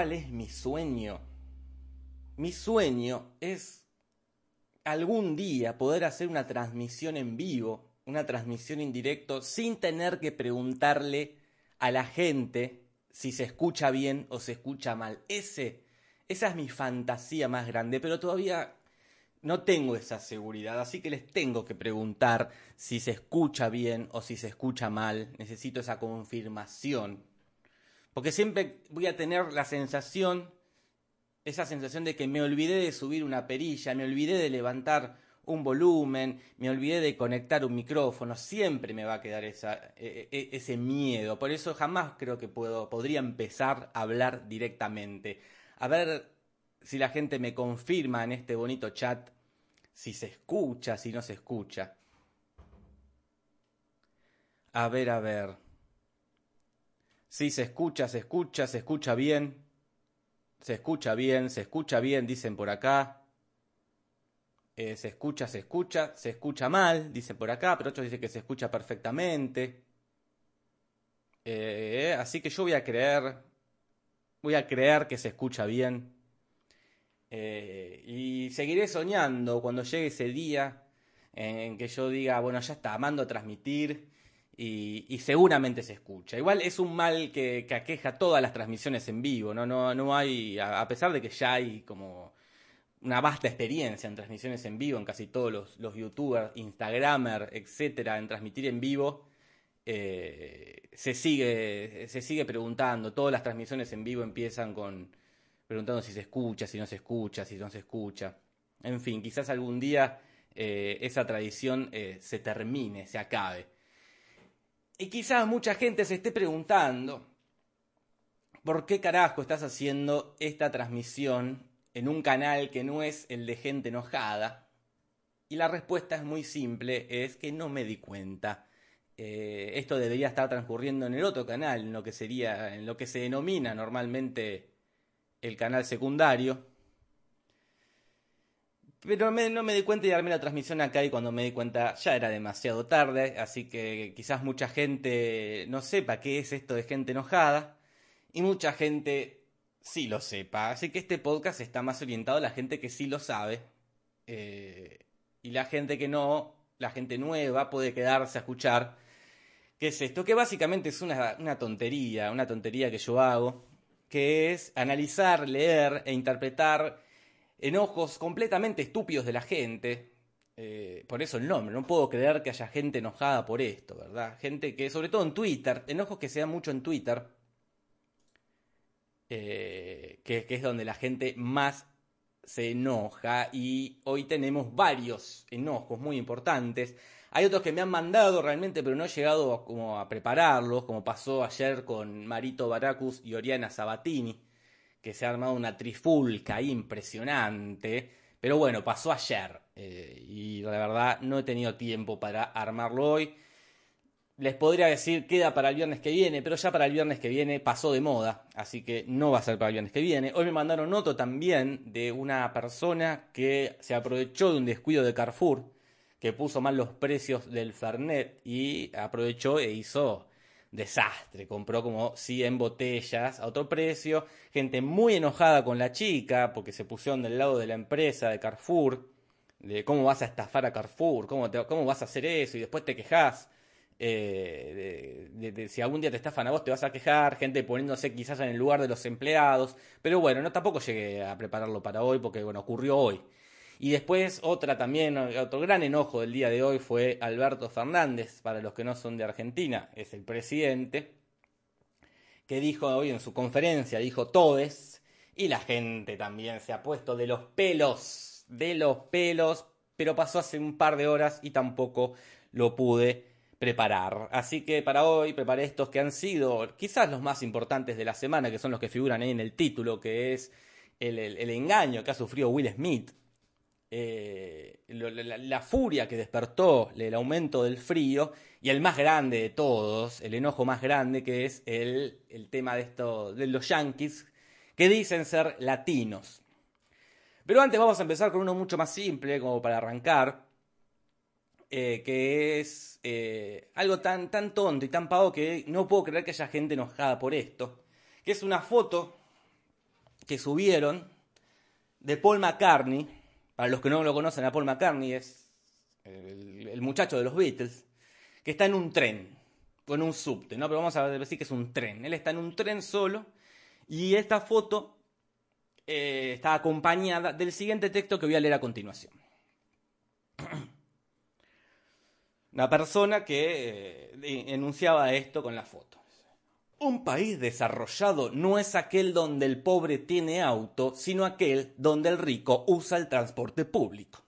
¿saben cuál es mi sueño? Mi sueño es algún día poder hacer una transmisión en vivo, una transmisión en directo, sin tener que preguntarle a la gente si se escucha bien o se escucha mal. Ese, esa es mi fantasía más grande, pero todavía no tengo esa seguridad, así que les tengo que preguntar si se escucha bien o si se escucha mal. Necesito esa confirmación. Porque siempre voy a tener la sensación, esa sensación de que me olvidé de subir una perilla, me olvidé de levantar un volumen, me olvidé de conectar un micrófono, siempre me va a quedar e, e, ese miedo. Por eso jamás creo que puedo, podría empezar a hablar directamente. A ver si la gente me confirma en este bonito chat si se escucha, si no se escucha. A ver, a ver. Sí, se escucha, se escucha, se escucha bien. Se escucha bien, se escucha bien, dicen por acá. Eh, se escucha, se escucha, se escucha mal, dicen por acá, pero otros dicen que se escucha perfectamente. Eh, así que yo voy a creer, voy a creer que se escucha bien. Eh, y seguiré soñando cuando llegue ese día en que yo diga, bueno, ya está, mando a transmitir y, seguramente se escucha. Igual es un mal que, aqueja todas las transmisiones en vivo, ¿no? No, no hay, a, pesar de que ya hay como una vasta experiencia en transmisiones en vivo, en casi todos los, youtubers, instagramers, etcétera, en transmitir en vivo, eh, se, sigue, se sigue preguntando. Todas las transmisiones en vivo empiezan con preguntando si se escucha, si no se escucha, si no se escucha. En fin, quizás algún día eh, esa tradición eh, se termine, se acabe. Y quizás mucha gente se esté preguntando, ¿por qué carajo estás haciendo esta transmisión en un canal que no es el de gente enojada? Y la respuesta es muy simple, es que no me di cuenta. Eh, esto debería estar transcurriendo en el otro canal, en lo que sería, en lo que se denomina normalmente el canal secundario, pero no me di cuenta y armé la transmisión acá y cuando me di cuenta ya era demasiado tarde, así que quizás mucha gente no sepa qué es esto de gente enojada y mucha gente sí lo sepa. Así que este podcast está más orientado a la gente que sí lo sabe eh, y la gente que no, la gente nueva puede quedarse a escuchar qué es esto, que básicamente es una, una tontería, una tontería que yo hago, que es analizar, leer e interpretar enojos completamente estúpidos de la gente. Eh, por eso el nombre, no puedo creer que haya gente enojada por esto, ¿verdad? Gente que, sobre todo en Twitter, enojos que se dan mucho en Twitter, eh, que, es donde la gente más se enoja y hoy tenemos varios enojos muy importantes. Hay otros que me han mandado realmente, pero no he llegado como a prepararlos, como pasó ayer con Marito Baracus y Oriana Sabatini que se ha armado una trifulca impresionante. Pero bueno, pasó ayer eh, y la verdad no he tenido tiempo para armarlo hoy. Les podría decir queda para el viernes que viene, pero ya para el viernes que viene pasó de moda, así que no va a ser para el viernes que viene. Hoy me mandaron otro también de una persona que se aprovechó de un descuido de Carrefour, que puso mal los precios del Fernet y aprovechó e hizo desastre. Compró como 100 botellas a otro precio. Gente muy enojada con la chica porque se pusieron del lado de la empresa, de Carrefour. De cómo vas a estafar a Carrefour, cómo, cómo vas a hacer eso y después te quejas. Eh, de, si algún día te estafan a vos te vas a quejar, gente poniéndose quizás en el lugar de los empleados, pero bueno, no tampoco llegué a prepararlo para hoy porque bueno, ocurrió hoy. Y después otra también, otro gran enojo del día de hoy fue Alberto Fernández, para los que no son de Argentina, es el presidente, que dijo hoy en su conferencia, dijo todes, y la gente también se ha puesto de los pelos, de los pelos, pero pasó hace un par de horas y tampoco lo pude preparar. Así que para hoy preparé estos que han sido quizás los más importantes de la semana, que son los que figuran ahí en el título, que es el, el engaño que ha sufrido Will Smith eh, la, furia que despertó el aumento del frío y el más grande de todos, el enojo más grande que es el, tema de, esto, de los yankees que dicen ser latinos. Pero antes vamos a empezar con uno mucho más simple como para arrancar, eh, que es eh, algo tan, tan tonto y tan pago que no puedo creer que haya gente enojada por esto, que es una foto que subieron de Paul McCartney. Para los que no lo conocen, a Paul McCartney es el, muchacho de los Beatles, que está en un tren, con un subte, ¿no? Pero vamos a decir que es un tren. Él está en un tren solo y esta foto eh, está acompañada del siguiente texto que voy a leer a continuación. Una persona que eh, enunciaba esto con la foto. Un país desarrollado no es aquel donde el pobre tiene auto, sino aquel donde el rico usa el transporte público.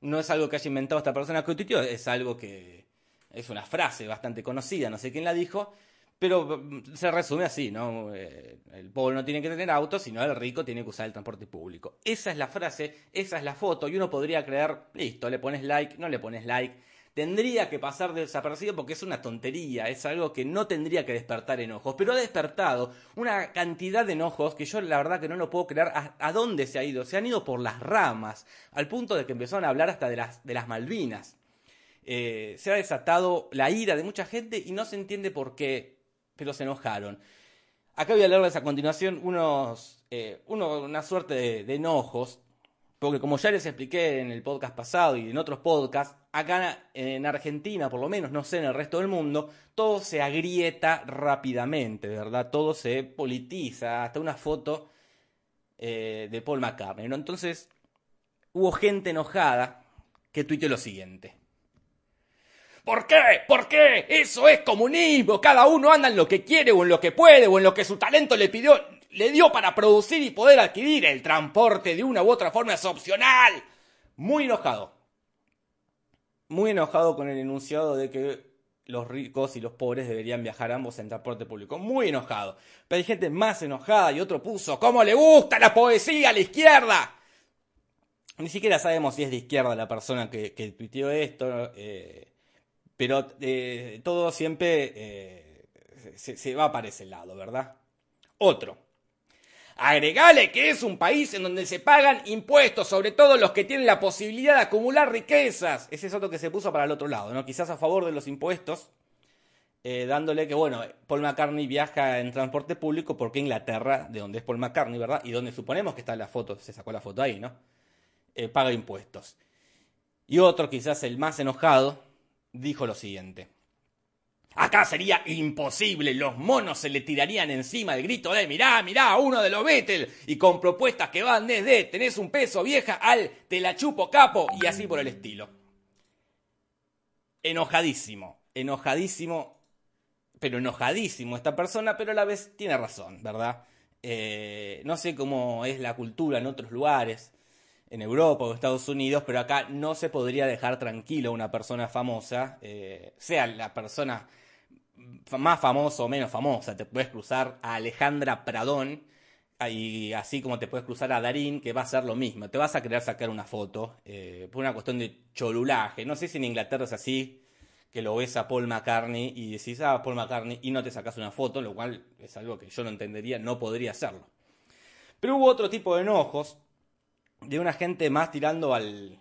No es algo que haya inventado esta persona que es algo que es una frase bastante conocida, no sé quién la dijo, pero mm, se resume así, ¿no? Eh, el pobre no tiene que tener auto, sino el rico tiene que usar el transporte público. Esa es la frase, esa es la foto, y uno podría creer, listo, le pones like, no le pones like tendría que pasar desapercibido porque es una tontería, es algo que no tendría que despertar enojos, pero ha despertado una cantidad de enojos que yo la verdad que no lo puedo creer a, dónde se ha ido, se han ido por las ramas, al punto de que empezaron a hablar hasta de las, Malvinas. Eh, se ha desatado la ira de mucha gente y no se entiende por qué, pero se enojaron. Acá voy a leerles a continuación unos, eh, una suerte de enojos porque como ya les expliqué en el podcast pasado y en otros podcasts, acá en Argentina, por lo menos, no sé, en el resto del mundo, todo se agrieta rápidamente, ¿verdad? Todo se politiza, hasta una foto eh, de Paul McCartney, ¿no? Entonces, hubo gente enojada que tuiteó lo siguiente. ¿Por qué? ¿Por qué? Eso es comunismo. Cada uno anda en lo que quiere o en lo que puede o en lo que su talento le pidió le dio para producir y poder adquirir el transporte de una u otra forma es opcional. Muy enojado. Muy enojado con el enunciado de que los ricos y los pobres deberían viajar ambos en transporte público. Muy enojado. Pero hay gente más enojada y otro puso, ¿cómo le gusta la poesía a la izquierda? Ni siquiera sabemos si es de izquierda la persona que, que tuiteó esto, eh, pero eh, todo siempre eh, se, se va para ese lado, ¿verdad? Otro. Agregale que es un país en donde se pagan impuestos, sobre todo los que tienen la posibilidad de acumular riquezas. Ese es otro que se puso para el otro lado, ¿no? Quizás a favor de los impuestos, eh, dándole que, bueno, Paul McCartney viaja en transporte público porque Inglaterra, de donde es Paul McCartney, ¿verdad? Y donde suponemos que está la foto, se sacó la foto ahí, ¿no? Eh, paga impuestos. Y otro, quizás el más enojado, dijo lo siguiente. Acá sería imposible, los monos se le tirarían encima del grito de mirá, mirá, uno de los Beatles, y con propuestas que van desde tenés un peso vieja al te la chupo capo y así por el estilo. Enojadísimo, enojadísimo, pero enojadísimo esta persona, pero a la vez tiene razón, ¿verdad? Eh, no sé cómo es la cultura en otros lugares, en Europa o Estados Unidos, pero acá no se podría dejar tranquilo a una persona famosa, eh, sea la persona más famoso o menos famosa. Te puedes cruzar a Alejandra Pradón y así como te puedes cruzar a Darín, que va a ser lo mismo. Te vas a querer sacar una foto eh, por una cuestión de cholulaje. No sé si en Inglaterra es así, que lo ves a Paul McCartney y decís, ah, Paul McCartney, y no te sacas una foto, lo cual es algo que yo no entendería, no podría hacerlo. Pero hubo otro tipo de enojos, de una gente más tirando al.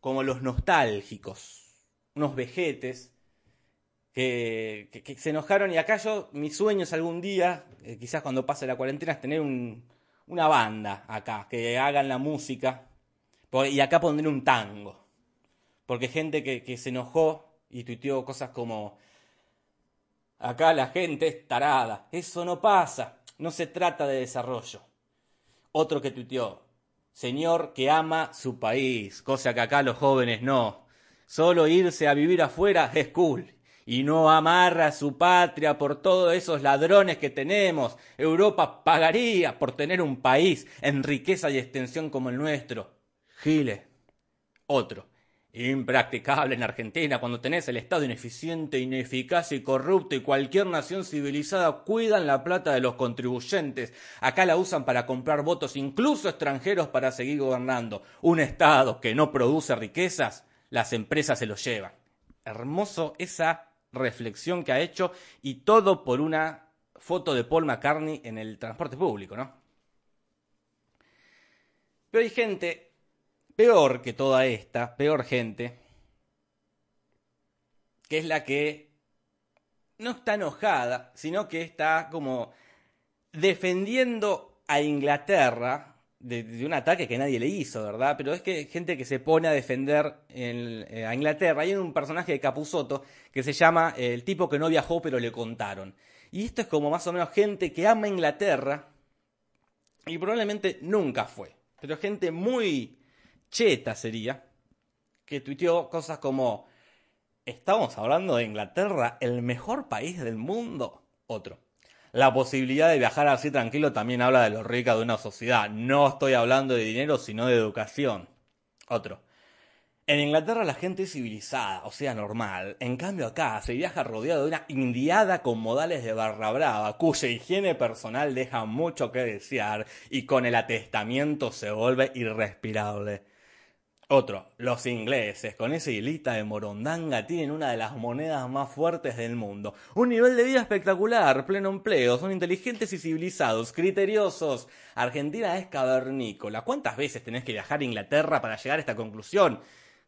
como los nostálgicos, unos vejetes que, se enojaron. Y acá yo, mi sueño es algún día, eh, quizás cuando pase la cuarentena, es tener una banda acá, que hagan la música, y acá pondré un tango, porque gente que, que se enojó y tuiteó cosas como, acá la gente es tarada, eso no pasa, no se trata de desarrollo. Otro que tuiteó, señor que ama su país, cosa que acá los jóvenes no. Solo irse a vivir afuera es cool y no amarra a su patria por todos esos ladrones que tenemos. Europa pagaría por tener un país en riqueza y extensión como el nuestro. Giles. Otro. Impracticable en Argentina cuando tenés el Estado ineficiente, ineficaz y corrupto y cualquier nación civilizada cuidan la plata de los contribuyentes. Acá la usan para comprar votos, incluso extranjeros, para seguir gobernando. Un Estado que no produce riquezas, las empresas se lo llevan. Hermoso esa reflexión que ha hecho y todo por una foto de Paul McCartney en el transporte público, ¿no? Pero hay gente peor que toda esta, peor gente, que es la que no está enojada, sino que está como defendiendo a Inglaterra de, un ataque que nadie le hizo, ¿verdad? Pero es que gente que se pone a defender eh, a Inglaterra. Hay un personaje de Capuzoto que se llama eh, el tipo que no viajó pero le contaron. Y esto es como más o menos gente que ama Inglaterra y probablemente nunca fue. Pero gente muy cheta sería, que tuiteó cosas como, estamos hablando de Inglaterra, el mejor país del mundo. Otro. La posibilidad de viajar así tranquilo también habla de lo rica de una sociedad. No estoy hablando de dinero, sino de educación. Otro. En Inglaterra la gente es civilizada, o sea, normal. En cambio acá se viaja rodeado de una indiada con modales de barra brava, cuya higiene personal deja mucho que desear y con el atestamiento se vuelve irrespirable. Otro, los ingleses, con esa hilita de morondanga, tienen una de las monedas más fuertes del mundo. Un nivel de vida espectacular, pleno empleo, son inteligentes y civilizados, criteriosos. Argentina es cavernícola. ¿Cuántas veces tenés que viajar a Inglaterra para llegar a esta conclusión?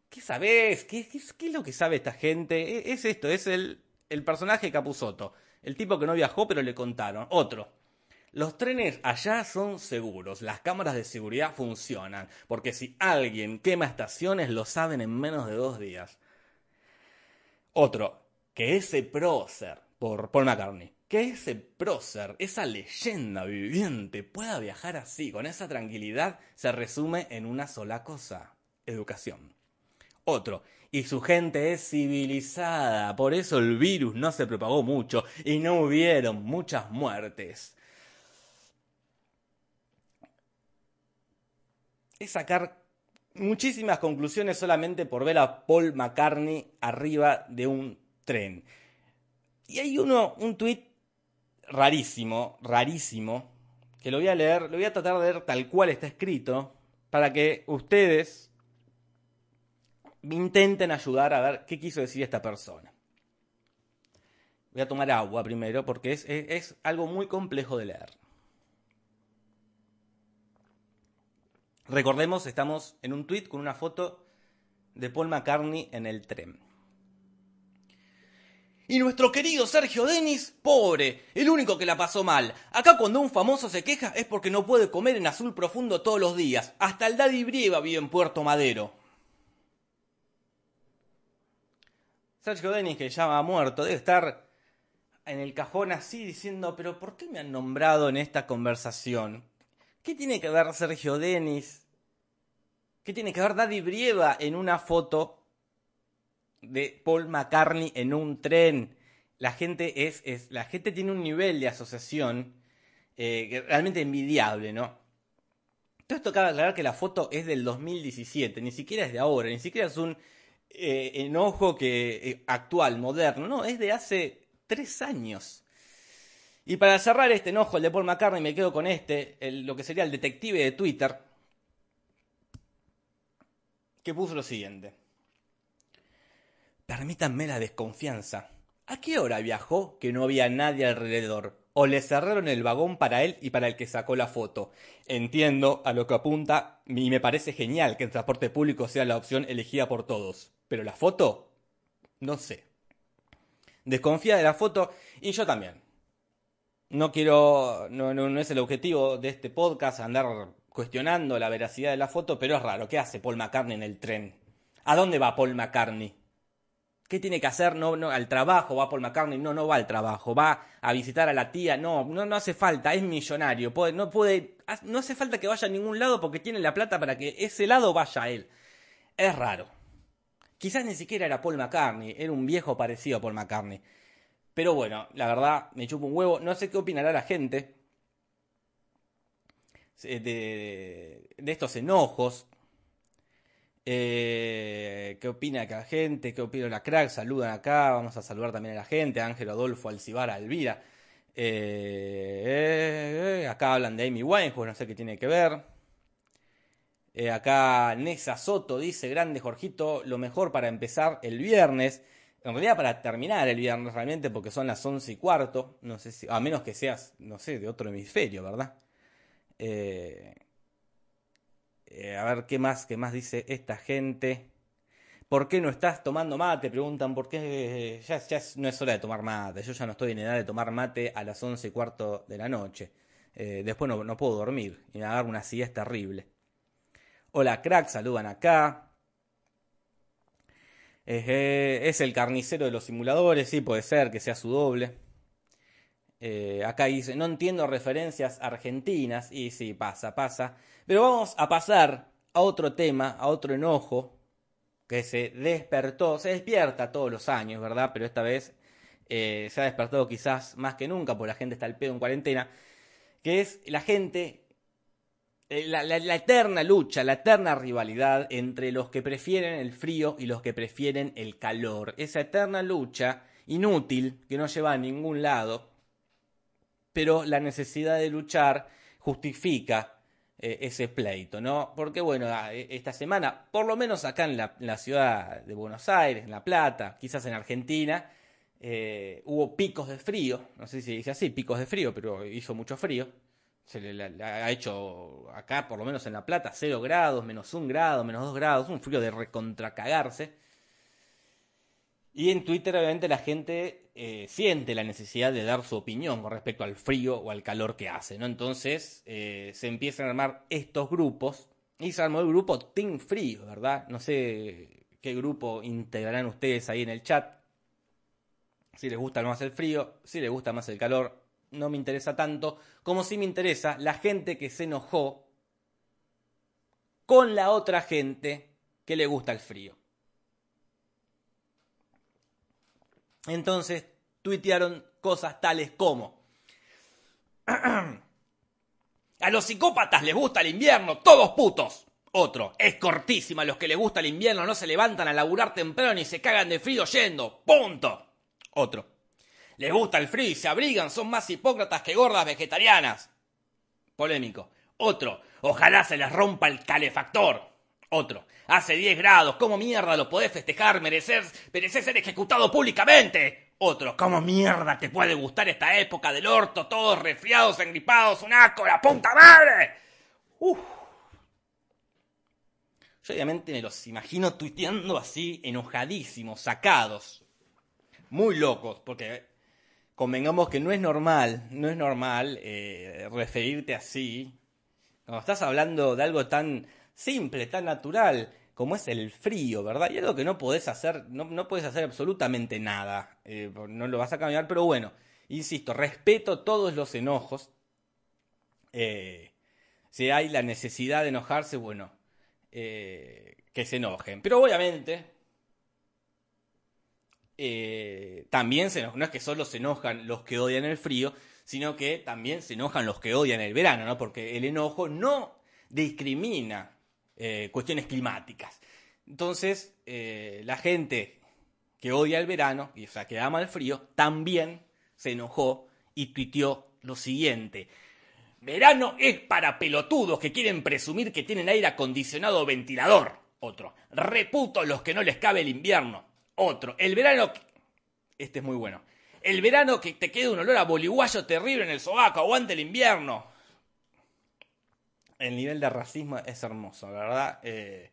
¿Qué sabés? ¿Qué, es lo que sabe esta gente? E, es, esto, es el, el personaje Capuzoto. El tipo que no viajó pero le contaron. Otro. Los trenes allá son seguros, las cámaras de seguridad funcionan, porque si alguien quema estaciones lo saben en menos de dos días. Otro, que ese prócer, por Paul McCartney, que ese prócer, esa leyenda viviente, pueda viajar así, con esa tranquilidad, se resume en una sola cosa, educación. Otro, y su gente es civilizada, por eso el virus no se propagó mucho y no hubieron muchas muertes. Es sacar muchísimas conclusiones solamente por ver a Paul McCartney arriba de un tren. Y hay uno, un tuit rarísimo, rarísimo, que lo voy a leer, lo voy a tratar de leer tal cual está escrito, para que ustedes intenten ayudar a ver qué quiso decir esta persona. Voy a tomar agua primero porque es, es algo muy complejo de leer. Recordemos, estamos en un tweet con una foto de Paul McCartney en el tren. Y nuestro querido Sergio Denis, pobre, el único que la pasó mal. Acá cuando un famoso se queja es porque no puede comer en azul profundo todos los días. Hasta el Daddy Brieva vive en Puerto Madero. Sergio Denis, que ya ha muerto, debe estar en el cajón así diciendo, pero ¿por qué me han nombrado en esta conversación? ¿Qué tiene que ver Sergio Denis? ¿Qué tiene que ver Daddy Brieva en una foto de Paul McCartney en un tren? La gente es, la gente tiene un nivel de asociación eh, realmente envidiable, ¿no? Todo esto cabe aclarar que la foto es del 2017, ni siquiera es de ahora, ni siquiera es un eh, enojo que eh, actual, moderno, no, es de hace tres años. Y para cerrar este enojo, el de Paul McCartney, me quedo con este, lo que sería el detective de Twitter, que puso lo siguiente. Permítanme la desconfianza. ¿A qué hora viajó que no había nadie alrededor? ¿O le cerraron el vagón para él y para el que sacó la foto? Entiendo a lo que apunta y me parece genial que el transporte público sea la opción elegida por todos. Pero la foto, no sé. Desconfía de la foto y yo también no quiero, no, no, es el objetivo de este podcast andar cuestionando la veracidad de la foto, pero es raro. ¿Qué hace Paul McCartney en el tren? ¿A dónde va Paul McCartney? ¿Qué tiene que hacer? No, no, al trabajo va Paul McCartney, no, no va al trabajo, va a visitar a la tía, no, no, no hace falta, es millonario, no puede, no hace falta que vaya a ningún lado porque tiene la plata para que ese lado vaya a él. Es raro. Quizás ni siquiera era Paul McCartney, era un viejo parecido a Paul McCartney. Pero bueno, la verdad, me chupo un huevo. No sé qué opinará la gente de, estos enojos. Eh, ¿Qué opina la gente? ¿Qué opina la crack? Saludan acá. Vamos a saludar también a la gente. Ángel Adolfo, Alcibar, Alvira. Eh, acá hablan de Amy Winehouse, no sé qué tiene que ver. Eh, acá Nessa Soto dice, grande Jorgito, lo mejor para empezar el viernes en realidad para terminar el viernes realmente, porque son las once y cuarto, no sé si, a menos que seas, no sé, de otro hemisferio, ¿verdad? Eh, eh, a ver qué más, qué más dice esta gente. ¿Por qué no estás tomando mate? Preguntan, ¿por qué ya, ya no es hora de tomar mate? Yo ya no estoy en edad de tomar mate a las once y cuarto de la noche. eh, después no, no, puedo dormir y me agarro una siesta terrible. Hola crack, saludan acá. Eh, es el carnicero de los simuladores, sí, puede ser que sea su doble. Eh, acá dice, no entiendo referencias argentinas. Y sí, pasa, pasa. Pero vamos a pasar a otro tema, a otro enojo que se despertó, se despierta todos los años, ¿verdad? Pero esta vez eh, se ha despertado quizás más que nunca, porque la gente está al pedo en cuarentena, que es la gente, eh, la, la, eterna lucha, la eterna rivalidad entre los que prefieren el frío y los que prefieren el calor. Esa eterna lucha inútil que no lleva a ningún lado, pero la necesidad de luchar justifica eh, ese pleito, ¿no? Porque bueno, e, esta semana, por lo menos acá en la, ciudad de Buenos Aires, en La Plata, quizás en Argentina, eh, hubo picos de frío, no sé si dice así, picos de frío, pero hizo mucho frío. Se le, ha hecho acá, por lo menos en La Plata, 0 grados, menos 1 grado, menos 2 grados, un frío de recontracagarse. Y en Twitter, obviamente, la gente eh, siente la necesidad de dar su opinión con respecto al frío o al calor que hace, ¿no? Entonces eh, se empiezan a armar estos grupos y se armó el grupo Team Frío, ¿verdad? No sé qué grupo integrarán ustedes ahí en el chat. Si les gusta más el frío, si les gusta más el calor, no me interesa tanto, como si me interesa la gente que se enojó con la otra gente que le gusta el frío. Entonces tuitearon cosas tales como... A los psicópatas les gusta el invierno, todos putos. Otro, es cortísima, los que les gusta el invierno no se levantan a laburar temprano ni se cagan de frío yendo. Punto. Otro, les gusta el frío y se abrigan, son más hipócratas que gordas vegetarianas. Polémico. Otro, ojalá se les rompa el calefactor. Otro, hace 10 grados, ¿cómo mierda lo podés festejar? Merecer, merecer ser ejecutado públicamente. Otro, ¿cómo mierda te puede gustar esta época del orto? Todos resfriados, engripados, un asco, la puta madre. Uf. Yo obviamente me los imagino tuiteando así, enojadísimos, sacados. Muy locos, porque convengamos que no es normal, no es normal eh, referirte así. Cuando estás hablando de algo tan simple, tan natural como es el frío, ¿verdad? Y algo que no podés hacer, no, no podés hacer absolutamente nada, eh, no lo vas a cambiar, pero bueno, insisto, respeto todos los enojos. Eh, si hay la necesidad de enojarse, bueno, eh, que se enojen. Pero obviamente, también se no es que solo se enojan los que odian el frío, sino que también se enojan los que odian el verano, ¿no? Porque el enojo no discrimina eh, cuestiones climáticas. Entonces, eh, la gente que odia el verano, y o sea, que ama el frío, también se enojó y tuiteó lo siguiente. Verano es para pelotudos que quieren presumir que tienen aire acondicionado o ventilador. Otro. Reputo los que no les cabe el invierno. Otro. El verano... Este es muy bueno. El verano que te quede un olor a boliguayo terrible en el sobaco. Aguante el invierno el nivel de racismo es hermoso, ¿verdad? Eh,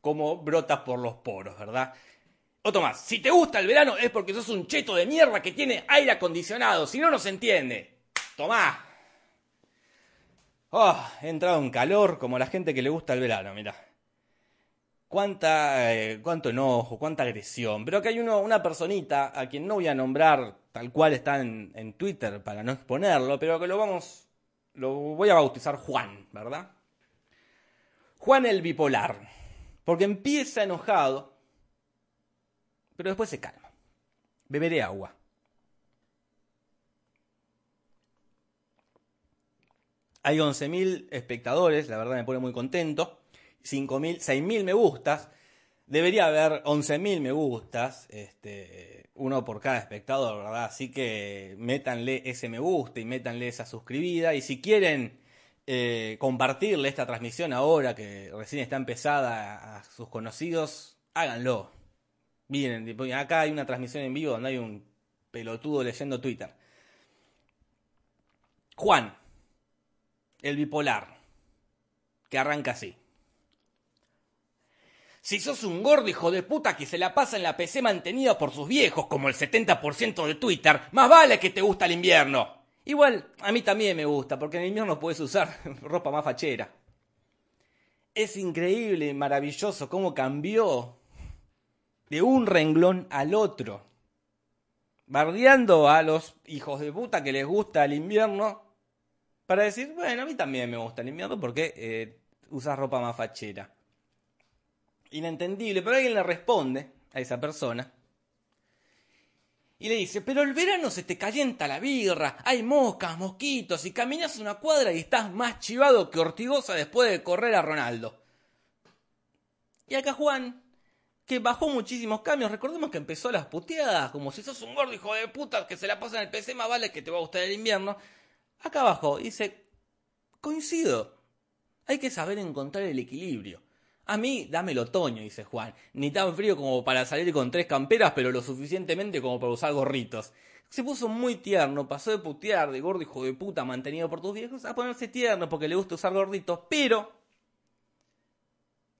como brota por los poros, ¿verdad? Otro más, si te gusta el verano es porque sos un cheto de mierda que tiene aire acondicionado, si no, no se entiende. Tomá. Oh, he entrado en calor como la gente que le gusta el verano, mira. Cuánta, eh, cuánto enojo, cuánta agresión. Pero que hay uno, una personita a quien no voy a nombrar tal cual está en, en Twitter para no exponerlo, pero que lo vamos lo voy a bautizar Juan, ¿verdad? Juan el bipolar, porque empieza enojado, pero después se calma. Beberé agua. Hay 11.000 espectadores, la verdad me pone muy contento. 5.000, 6.000 me gustas. Debería haber 11.000 me gustas. Este, uno por cada espectador, ¿verdad? Así que métanle ese me gusta y métanle esa suscribida. Y si quieren eh, compartirle esta transmisión ahora que recién está empezada a, sus conocidos, háganlo. Miren, acá hay una transmisión en vivo donde hay un pelotudo leyendo Twitter. Juan, el bipolar, que arranca así. Si sos un gordo hijo de puta que se la pasa en la PC mantenida por sus viejos, como el 70% de Twitter, más vale que te gusta el invierno. Igual, a mí también me gusta, porque en el invierno puedes usar ropa más fachera. Es increíble, maravilloso cómo cambió de un renglón al otro. Bardeando a los hijos de puta que les gusta el invierno. Para decir, bueno, a mí también me gusta el invierno porque eh, usas ropa más fachera. Inentendible, pero alguien le responde a esa persona. Y le dice, pero el verano se te calienta la birra, hay moscas, mosquitos, y caminas una cuadra y estás más chivado que Ortigosa después de correr a Ronaldo. Y acá Juan, que bajó muchísimos cambios, recordemos que empezó las puteadas, como si sos un gordo hijo de puta que se la pasa en el PC, más vale que te va a gustar el invierno. Acá abajo dice, coincido, hay que saber encontrar el equilibrio. A mí, dame el otoño, dice Juan. Ni tan frío como para salir con tres camperas, pero lo suficientemente como para usar gorritos. Se puso muy tierno, pasó de putear de gordo hijo de puta mantenido por tus viejos a ponerse tierno porque le gusta usar gorritos, pero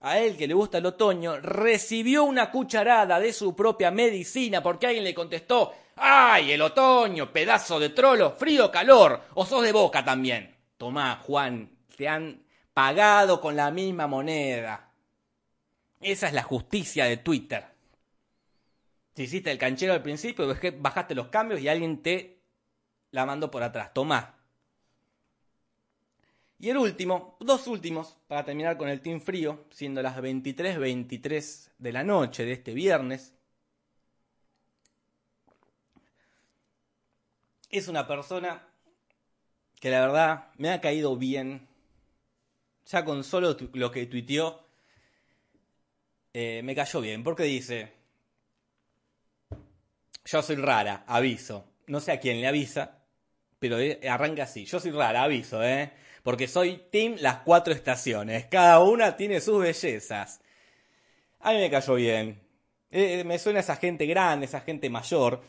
a él que le gusta el otoño, recibió una cucharada de su propia medicina porque alguien le contestó, ¡ay, el otoño, pedazo de trolo, frío, calor! ¿O sos de boca también? Tomá, Juan, te han pagado con la misma moneda. Esa es la justicia de Twitter. Si hiciste el canchero al principio, bajaste los cambios y alguien te la mandó por atrás. Tomá. Y el último, dos últimos, para terminar con el Team Frío, siendo las 23.23 de la noche de este viernes. Es una persona que la verdad me ha caído bien. Ya con solo lo que tuiteó eh, me cayó bien, porque dice, yo soy rara, aviso. No sé a quién le avisa, pero eh, arranca así, yo soy rara, aviso, ¿eh? Porque soy Team Las Cuatro Estaciones, cada una tiene sus bellezas. A mí me cayó bien. Eh, me suena esa gente grande, esa gente mayor,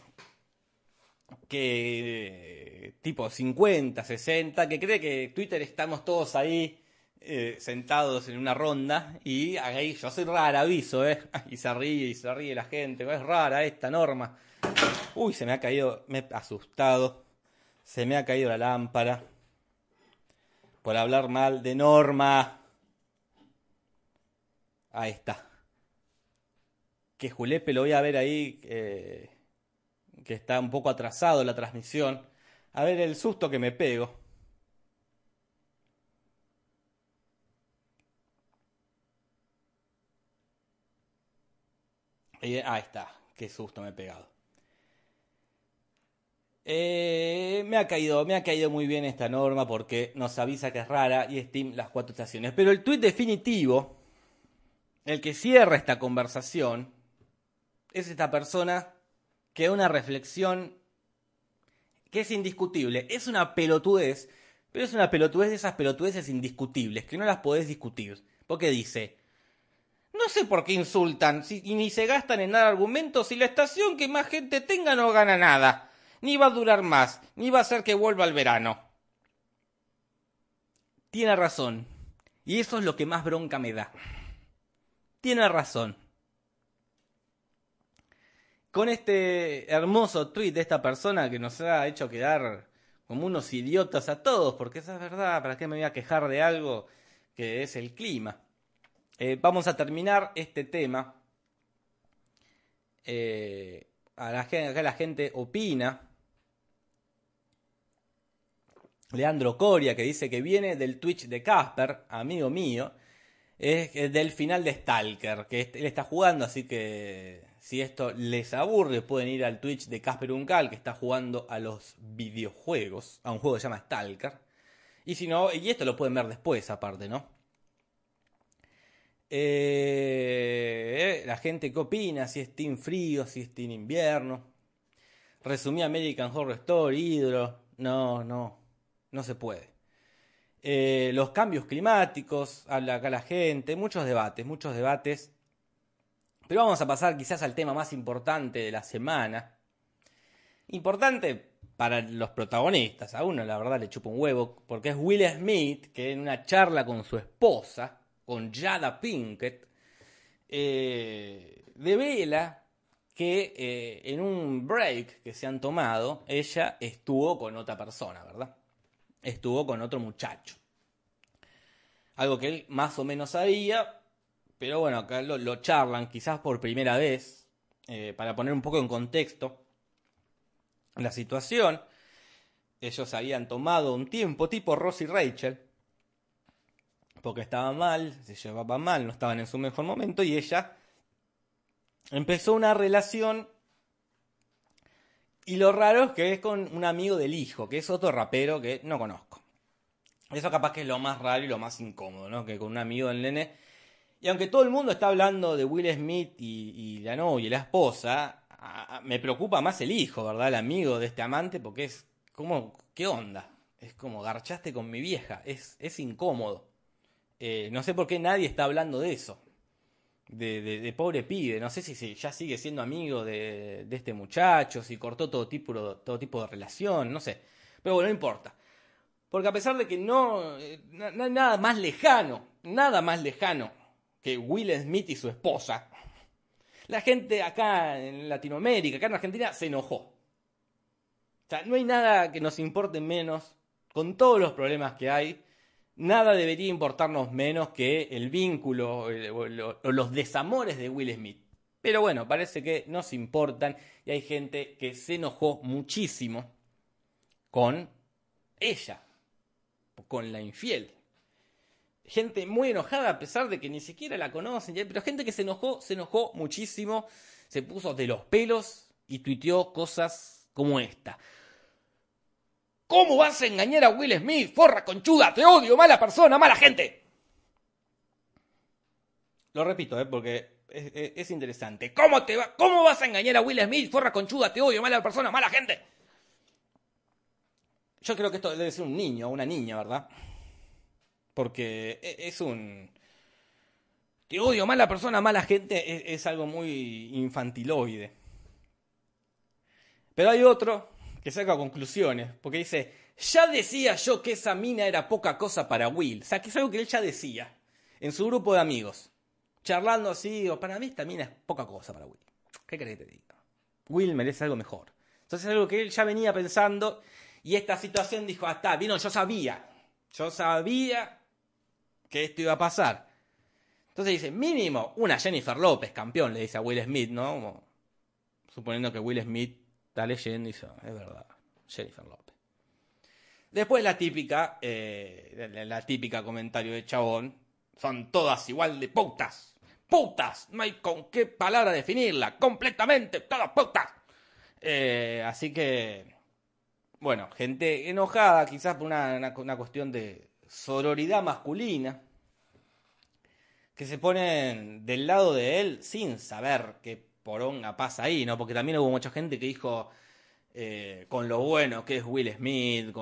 que tipo 50, 60, que cree que Twitter estamos todos ahí eh, sentados en una ronda y ahí yo soy rara, aviso, ¿eh? Y se ríe y se ríe la gente, es rara esta norma. Uy, se me ha caído, me he asustado, se me ha caído la lámpara por hablar mal de norma. Ahí está. Que Julepe lo voy a ver ahí, eh, que está un poco atrasado la transmisión. A ver el susto que me pego. Ahí está, qué susto me he pegado. Eh, me ha caído, me ha caído muy bien esta norma porque nos avisa que es rara y Steam las cuatro estaciones. Pero el tuit definitivo, el que cierra esta conversación, es esta persona que da una reflexión que es indiscutible. Es una pelotudez, pero es una pelotudez de esas pelotudeces indiscutibles, que no las podés discutir. Porque dice, no sé por qué insultan y ni se gastan en dar argumentos si la estación que más gente tenga no gana nada. Ni va a durar más, ni va a hacer que vuelva el verano. Tiene razón. Y eso es lo que más bronca me da. Tiene razón. Con este hermoso tweet de esta persona que nos ha hecho quedar como unos idiotas a todos, porque esa es verdad, ¿para qué me voy a quejar de algo que es el clima? Eh, vamos a terminar este tema. Eh, a la, acá la gente opina. Leandro Coria, que dice que viene del Twitch de Casper, amigo mío, es del final de Stalker, que él está jugando, así que si esto les aburre, pueden ir al Twitch de Casper Uncal, que está jugando a los videojuegos, a un juego que se llama Stalker. Y si no, y esto lo pueden ver después, aparte, ¿no? Eh, la gente qué opina, si es team frío, si es team invierno. Resumí American Horror Story, Hydro. No, no, no se puede. Eh, los cambios climáticos, habla acá la gente, muchos debates, muchos debates. Pero vamos a pasar quizás al tema más importante de la semana. Importante para los protagonistas. A uno la verdad le chupa un huevo, porque es Will Smith que en una charla con su esposa con Jada Pinkett, eh, devela que eh, en un break que se han tomado, ella estuvo con otra persona, ¿verdad? Estuvo con otro muchacho. Algo que él más o menos sabía, pero bueno, acá lo, charlan quizás por primera vez, eh, para poner un poco en contexto la situación. Ellos habían tomado un tiempo tipo Ross y Rachel, porque estaba mal, se llevaba mal, no estaban en su mejor momento, y ella empezó una relación y lo raro es que es con un amigo del hijo, que es otro rapero que no conozco. Eso capaz que es lo más raro y lo más incómodo, ¿no? Que con un amigo del nene. Y aunque todo el mundo está hablando de Will Smith y, la novia y la esposa, me preocupa más el hijo, ¿verdad? El amigo de este amante, porque es como, ¿qué onda? Es como, garchaste con mi vieja, es, es incómodo. Eh, no sé por qué nadie está hablando de eso de, pobre pibe. No sé si, ya sigue siendo amigo de, este muchacho, si cortó todo tipo, todo tipo de relación, no sé. Pero bueno, no importa. Porque a pesar de que no, eh, no hay nada más lejano, nada más lejano que Will Smith y su esposa, la gente acá en Latinoamérica, acá en Argentina, se enojó. O sea, no hay nada que nos importe menos, con todos los problemas que hay, nada debería importarnos menos que el vínculo o los desamores de Will Smith. Pero bueno, parece que nos importan y hay gente que se enojó muchísimo con ella, con la infiel. Gente muy enojada a pesar de que ni siquiera la conocen, pero gente que se enojó, se enojó muchísimo, se puso de los pelos y tuiteó cosas como esta. ¿Cómo vas a engañar a Will Smith? Forra conchuda, te odio, mala persona, mala gente. Lo repito, ¿eh? porque es, interesante. ¿Cómo, te va, ¿Cómo vas a engañar a Will Smith? Forra conchuda, te odio, mala persona, mala gente. Yo creo que esto debe ser un niño o una niña, ¿verdad? Porque e, es un... Te odio, mala persona, mala gente, es algo muy infantiloide. Pero hay otro que saca conclusiones, porque dice, ya decía yo que esa mina era poca cosa para Will. O sea, que es algo que él ya decía en su grupo de amigos, charlando así, o para mí esta mina es poca cosa para Will. ¿Qué crees que te diga? Will merece algo mejor. Entonces es algo que él ya venía pensando y esta situación dijo, ah, está, vino, yo sabía, yo sabía que esto iba a pasar. Entonces dice, mínimo una Jennifer López, campeón, le dice a Will Smith, ¿no? suponiendo que Will Smith Leyendo y dice, es verdad, Jennifer López. Después la típica, eh, la, típica comentario de chabón, son todas igual de putas. Putas, no hay con qué palabra definirla, completamente, todas putas. Eh, así que, bueno, gente enojada quizás por una, una, cuestión de sororidad masculina, que se ponen del lado de él sin saber que poronga pasa ahí, ¿no? Porque también hubo mucha gente que dijo eh, con lo bueno que es Will Smith,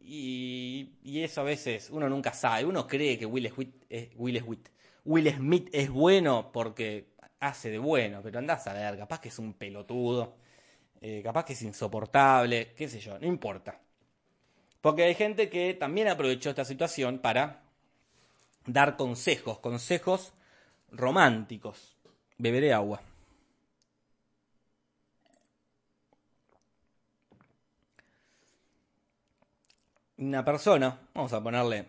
y, eso a veces uno nunca sabe, uno cree que Will Smith, es, Will Smith, Will Smith es bueno porque hace de bueno, pero andás a ver, capaz que es un pelotudo, eh, capaz que es insoportable, qué sé yo, no importa. Porque hay gente que también aprovechó esta situación para dar consejos, consejos románticos. Beberé agua. Una persona, vamos a ponerle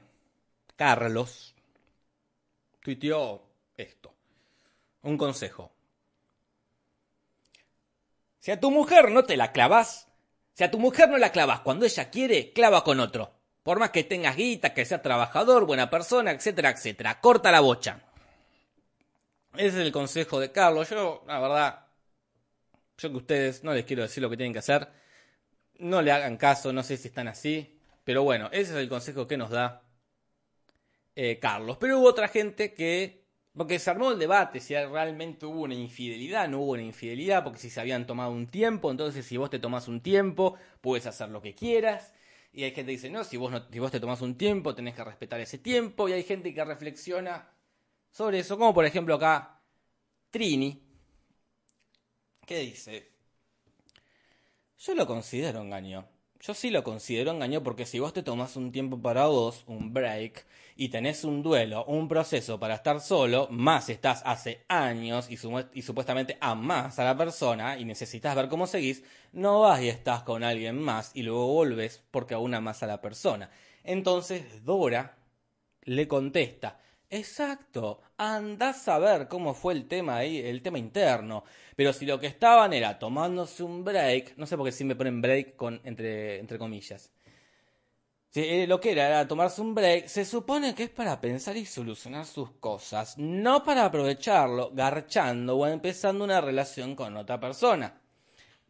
Carlos, tuiteó esto. Un consejo. Si a tu mujer no te la clavas, si a tu mujer no la clavas cuando ella quiere, clava con otro. Por más que tengas guita, que sea trabajador, buena persona, etcétera, etcétera. Corta la bocha. Ese es el consejo de Carlos. Yo, la verdad, yo que ustedes no les quiero decir lo que tienen que hacer. No le hagan caso, no sé si están así. Pero bueno, ese es el consejo que nos da eh, Carlos. Pero hubo otra gente que, porque se armó el debate si realmente hubo una infidelidad, no hubo una infidelidad, porque si se habían tomado un tiempo, entonces si vos te tomás un tiempo, puedes hacer lo que quieras. Y hay gente que dice, no, si vos, no, si vos te tomás un tiempo, tenés que respetar ese tiempo. Y hay gente que reflexiona sobre eso, como por ejemplo acá Trini, que dice, yo lo considero engaño. Yo sí lo considero engaño porque si vos te tomás un tiempo para vos, un break, y tenés un duelo, un proceso para estar solo, más estás hace años y, supuestamente amás a la persona y necesitas ver cómo seguís, no vas y estás con alguien más y luego volves porque aún amás a la persona. Entonces Dora le contesta, Exacto, andás a ver cómo fue el tema ahí, el tema interno. Pero si lo que estaban era tomándose un break, no sé por qué si me ponen break con, entre, entre comillas. Si eh, lo que era era tomarse un break, se supone que es para pensar y solucionar sus cosas, no para aprovecharlo garchando o empezando una relación con otra persona.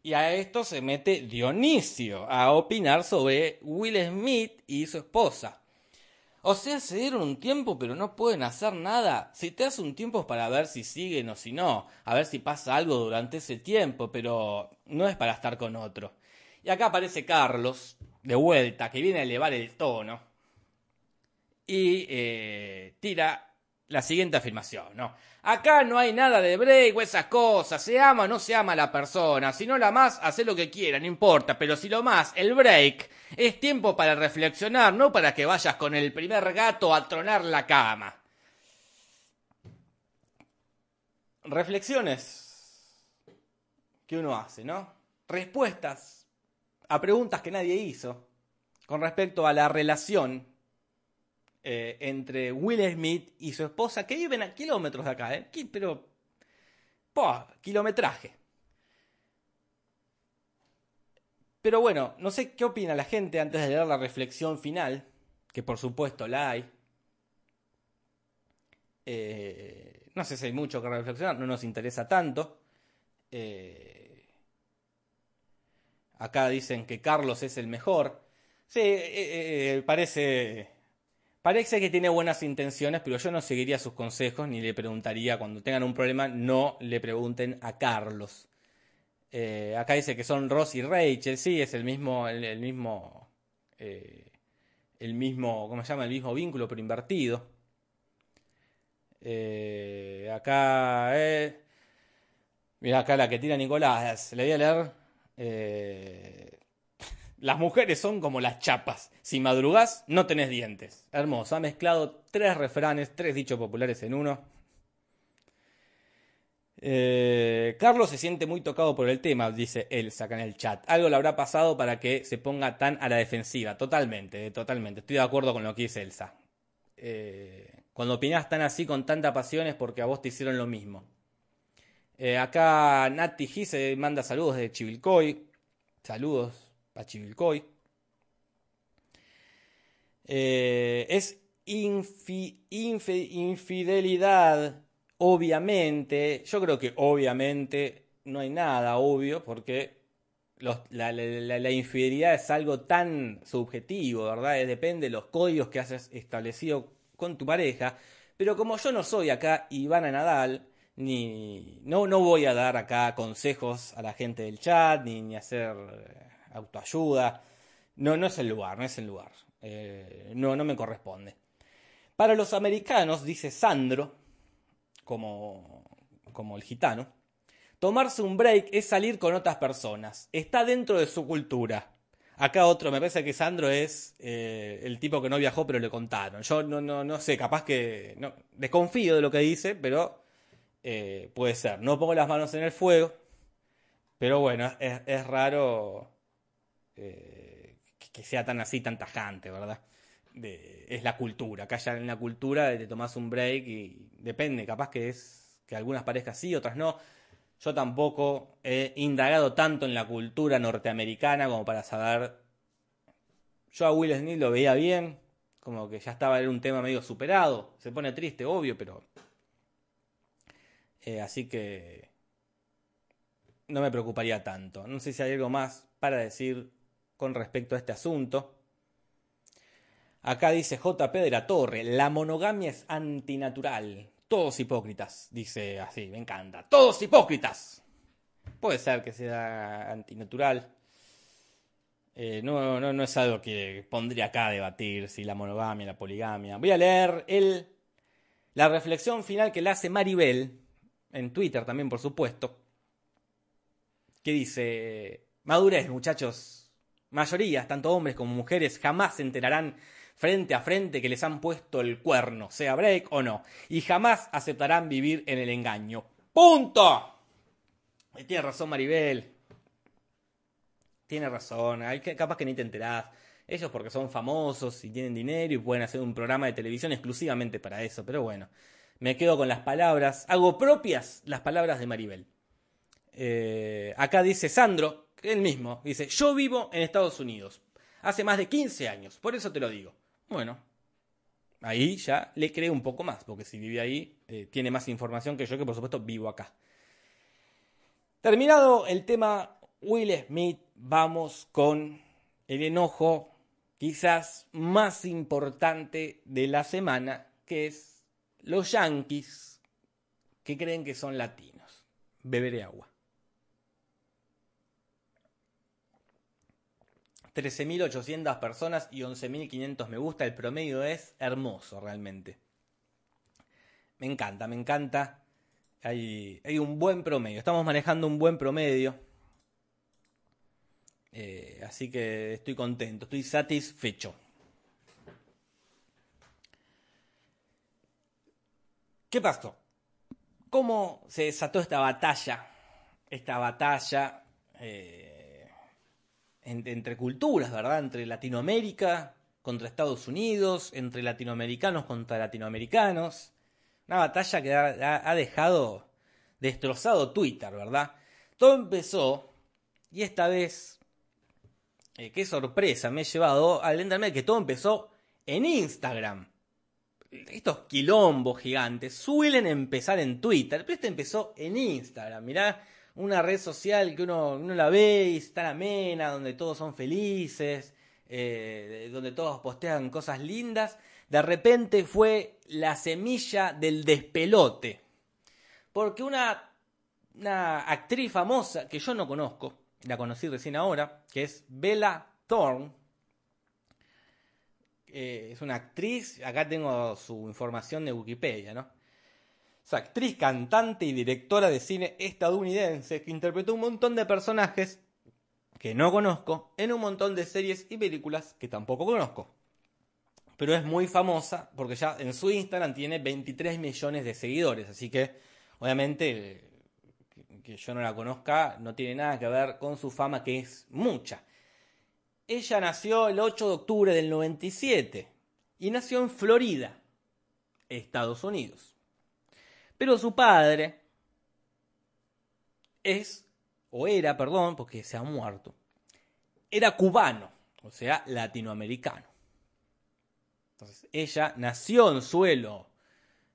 Y a esto se mete Dionisio a opinar sobre Will Smith y su esposa. O sea, se dieron un tiempo pero no pueden hacer nada. Si te das un tiempo es para ver si siguen o si no, a ver si pasa algo durante ese tiempo, pero no es para estar con otro. Y acá aparece Carlos, de vuelta, que viene a elevar el tono y eh, tira la siguiente afirmación, ¿no? Acá no hay nada de break o esas cosas, se ama o no se ama a la persona, si no la más, hace lo que quiera, no importa, pero si lo más, el break, es tiempo para reflexionar, no para que vayas con el primer gato a tronar la cama. Reflexiones que uno hace, ¿no? Respuestas a preguntas que nadie hizo con respecto a la relación eh, entre Will Smith y su esposa, que viven a kilómetros de acá, ¿eh? pero... kilometraje. Pero bueno, no sé qué opina la gente antes de leer la reflexión final, que por supuesto la hay. Eh, no sé si hay mucho que reflexionar, no nos interesa tanto. Acá dicen que Carlos es el mejor. Sí, parece Parece que tiene buenas intenciones, pero yo no seguiría sus consejos ni le preguntaría, cuando tengan un problema, no le pregunten a Carlos. Eh, acá dice que son Ross y Rachel, sí, es el mismo, el, mismo, eh, el mismo, ¿cómo se llama? El mismo vínculo, pero invertido. Eh, acá, mira acá la que tira Nicolás, le voy a leer. Las mujeres son como las chapas. Si madrugás, no tenés dientes. Hermoso. Ha mezclado tres refranes, tres dichos populares en uno. Eh, Carlos se siente muy tocado por el tema, dice Elsa acá en el chat. Algo le habrá pasado para que se ponga tan a la defensiva. Totalmente, totalmente. Estoy de acuerdo con lo que dice Elsa. Eh, cuando opinás tan así con tanta pasión es porque a vos te hicieron lo mismo. Eh, acá Nati G manda saludos de Chivilcoy. Saludos Pachivilcoy. Eh, es infidelidad, obviamente. Yo creo que obviamente no hay nada obvio porque la, infidelidad es algo tan subjetivo, ¿verdad? depende de los códigos que has establecido con tu pareja. Pero como yo no soy acá Ivana Nadal, ni no, no voy a dar acá consejos a la gente del chat, ni, ni hacer autoayuda. No, no es el lugar, no es el lugar. Eh, no, no me corresponde. Para los americanos, dice Sandro, como, como el gitano, tomarse un break es salir con otras personas. Está dentro de su cultura. Acá otro, me parece que Sandro es eh, el tipo que no viajó, pero le contaron. Yo no, no, no sé, capaz que. No, desconfío de lo que dice, pero eh, puede ser. No pongo las manos en el fuego, pero bueno, es, es raro eh, que sea tan así, tan tajante, ¿verdad? es la cultura. Acá ya en la cultura te tomas un break y depende, capaz que es que algunas parejas sí, otras no. Yo tampoco he indagado tanto en la cultura norteamericana como para saber. Yo a Will Smith lo veía bien, como que ya estaba en un tema medio superado. Se pone triste, obvio, pero. Eh, así que. No me preocuparía tanto. No sé si hay algo más para decir con respecto a este asunto. Acá dice JP de la Torre, la monogamia es antinatural. Todos hipócritas, dice así, me encanta. Todos hipócritas. Puede ser que sea antinatural. Eh, no, no, no es algo que pondría acá a debatir si la monogamia, la poligamia. Voy a leer el, la reflexión final que le hace Maribel, en Twitter también, por supuesto, que dice, madurez, muchachos, mayorías, tanto hombres como mujeres, jamás se enterarán frente a frente que les han puesto el cuerno, sea break o no, y jamás aceptarán vivir en el engaño. ¡Punto! tiene razón Maribel. Tiene razón, hay que, capaz que ni te enterás. Ellos porque son famosos y tienen dinero y pueden hacer un programa de televisión exclusivamente para eso, pero bueno, me quedo con las palabras, hago propias las palabras de Maribel. Eh, acá dice Sandro, él mismo, dice, yo vivo en Estados Unidos, hace más de 15 años, por eso te lo digo. Bueno, ahí ya le creo un poco más, porque si vive ahí, eh, tiene más información que yo, que por supuesto vivo acá. Terminado el tema Will Smith, vamos con el enojo quizás más importante de la semana, que es los yankees que creen que son latinos. Beberé agua. 13.800 personas y 11.500 me gusta. El promedio es hermoso realmente. Me encanta, me encanta. Hay, hay un buen promedio. Estamos manejando un buen promedio. Eh, así que estoy contento, estoy satisfecho. ¿Qué pasó? ¿Cómo se desató esta batalla? Esta batalla eh, entre culturas, ¿verdad? Entre Latinoamérica contra Estados Unidos, entre latinoamericanos contra latinoamericanos. Una batalla que ha dejado destrozado Twitter, ¿verdad? Todo empezó, y esta vez eh, qué sorpresa me he llevado al entenderme que todo empezó en Instagram. Estos quilombos gigantes suelen empezar en Twitter, pero este empezó en Instagram. Mirá, una red social que uno, la ve y está amena, donde todos son felices, eh, donde todos postean cosas lindas. De repente fue la semilla del despelote. Porque una, una actriz famosa que yo no conozco, la conocí recién ahora, que es Bella Thorne. Eh, es una actriz, acá tengo su información de Wikipedia, ¿no? Es actriz, cantante y directora de cine estadounidense que interpretó un montón de personajes que no conozco en un montón de series y películas que tampoco conozco. Pero es muy famosa porque ya en su Instagram tiene 23 millones de seguidores, así que obviamente que yo no la conozca no tiene nada que ver con su fama, que es mucha. Ella nació el 8 de octubre del 97 y nació en Florida, Estados Unidos. Pero su padre es, o era, perdón, porque se ha muerto, era cubano, o sea, latinoamericano. Entonces, ella nació en suelo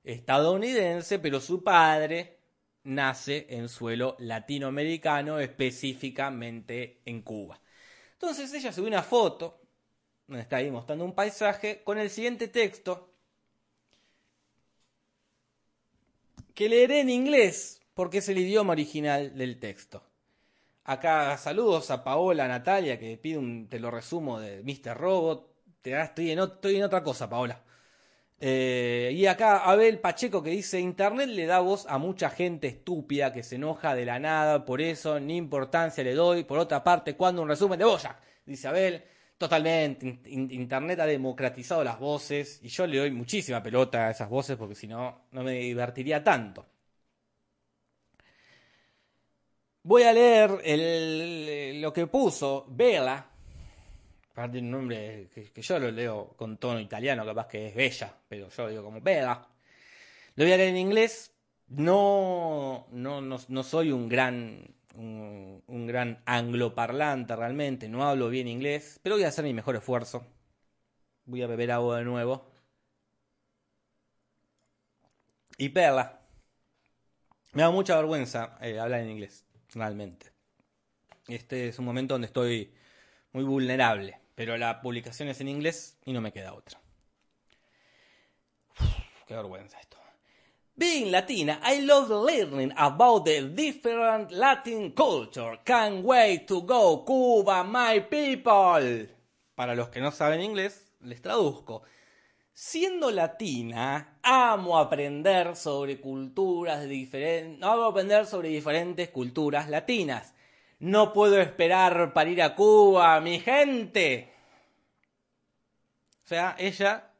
estadounidense, pero su padre nace en suelo latinoamericano, específicamente en Cuba. Entonces ella subió una foto, donde está ahí mostrando un paisaje, con el siguiente texto, que leeré en inglés, porque es el idioma original del texto. Acá saludos a Paola, Natalia, que pide un, te lo resumo de Mr. Robot. Te, estoy, en, en otra cosa, Paola. Eh, y acá Abel Pacheco que dice, Internet le da voz a mucha gente estúpida que se enoja de la nada, por eso ni importancia le doy. Por otra parte, cuando un resumen de Boyac, dice Abel, totalmente, Internet ha democratizado las voces y yo le doy muchísima pelota a esas voces porque si no, no me divertiría tanto. Voy a leer lo que puso Vela de un nombre que, yo lo leo con tono italiano, capaz que es Bella, pero yo lo digo como Bella. Lo voy a leer en inglés. No, no, no, soy un gran, un, gran angloparlante realmente, no hablo bien inglés, pero voy a hacer mi mejor esfuerzo. Voy a beber agua de nuevo. Y perla. Me da mucha vergüenza eh, hablar en inglés, realmente. Este es un momento donde estoy muy vulnerable pero la publicación es en inglés y no me queda otra. qué vergüenza. Being Latina, I love learning about the different Latin culture. Can't wait to go Cuba, my people. Para los que no saben inglés, les traduzco. Siendo latina, amo aprender sobre culturas diferentes, amo aprender sobre diferentes culturas latinas. no puedo esperar para ir a Cuba, mi gente. O sea, ella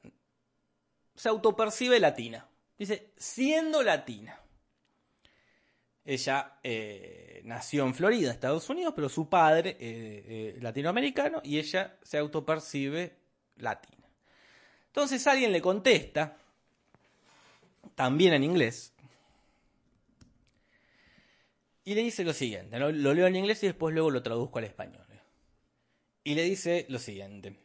se autopercibe latina. Dice, siendo latina. Ella eh, nació en Florida, Estados Unidos, pero su padre eh, eh, latinoamericano y ella se autopercibe latina. Entonces alguien le contesta, también en inglés, y le dice lo siguiente, lo, leo en inglés y después luego lo traduzco al español. Y le dice lo siguiente.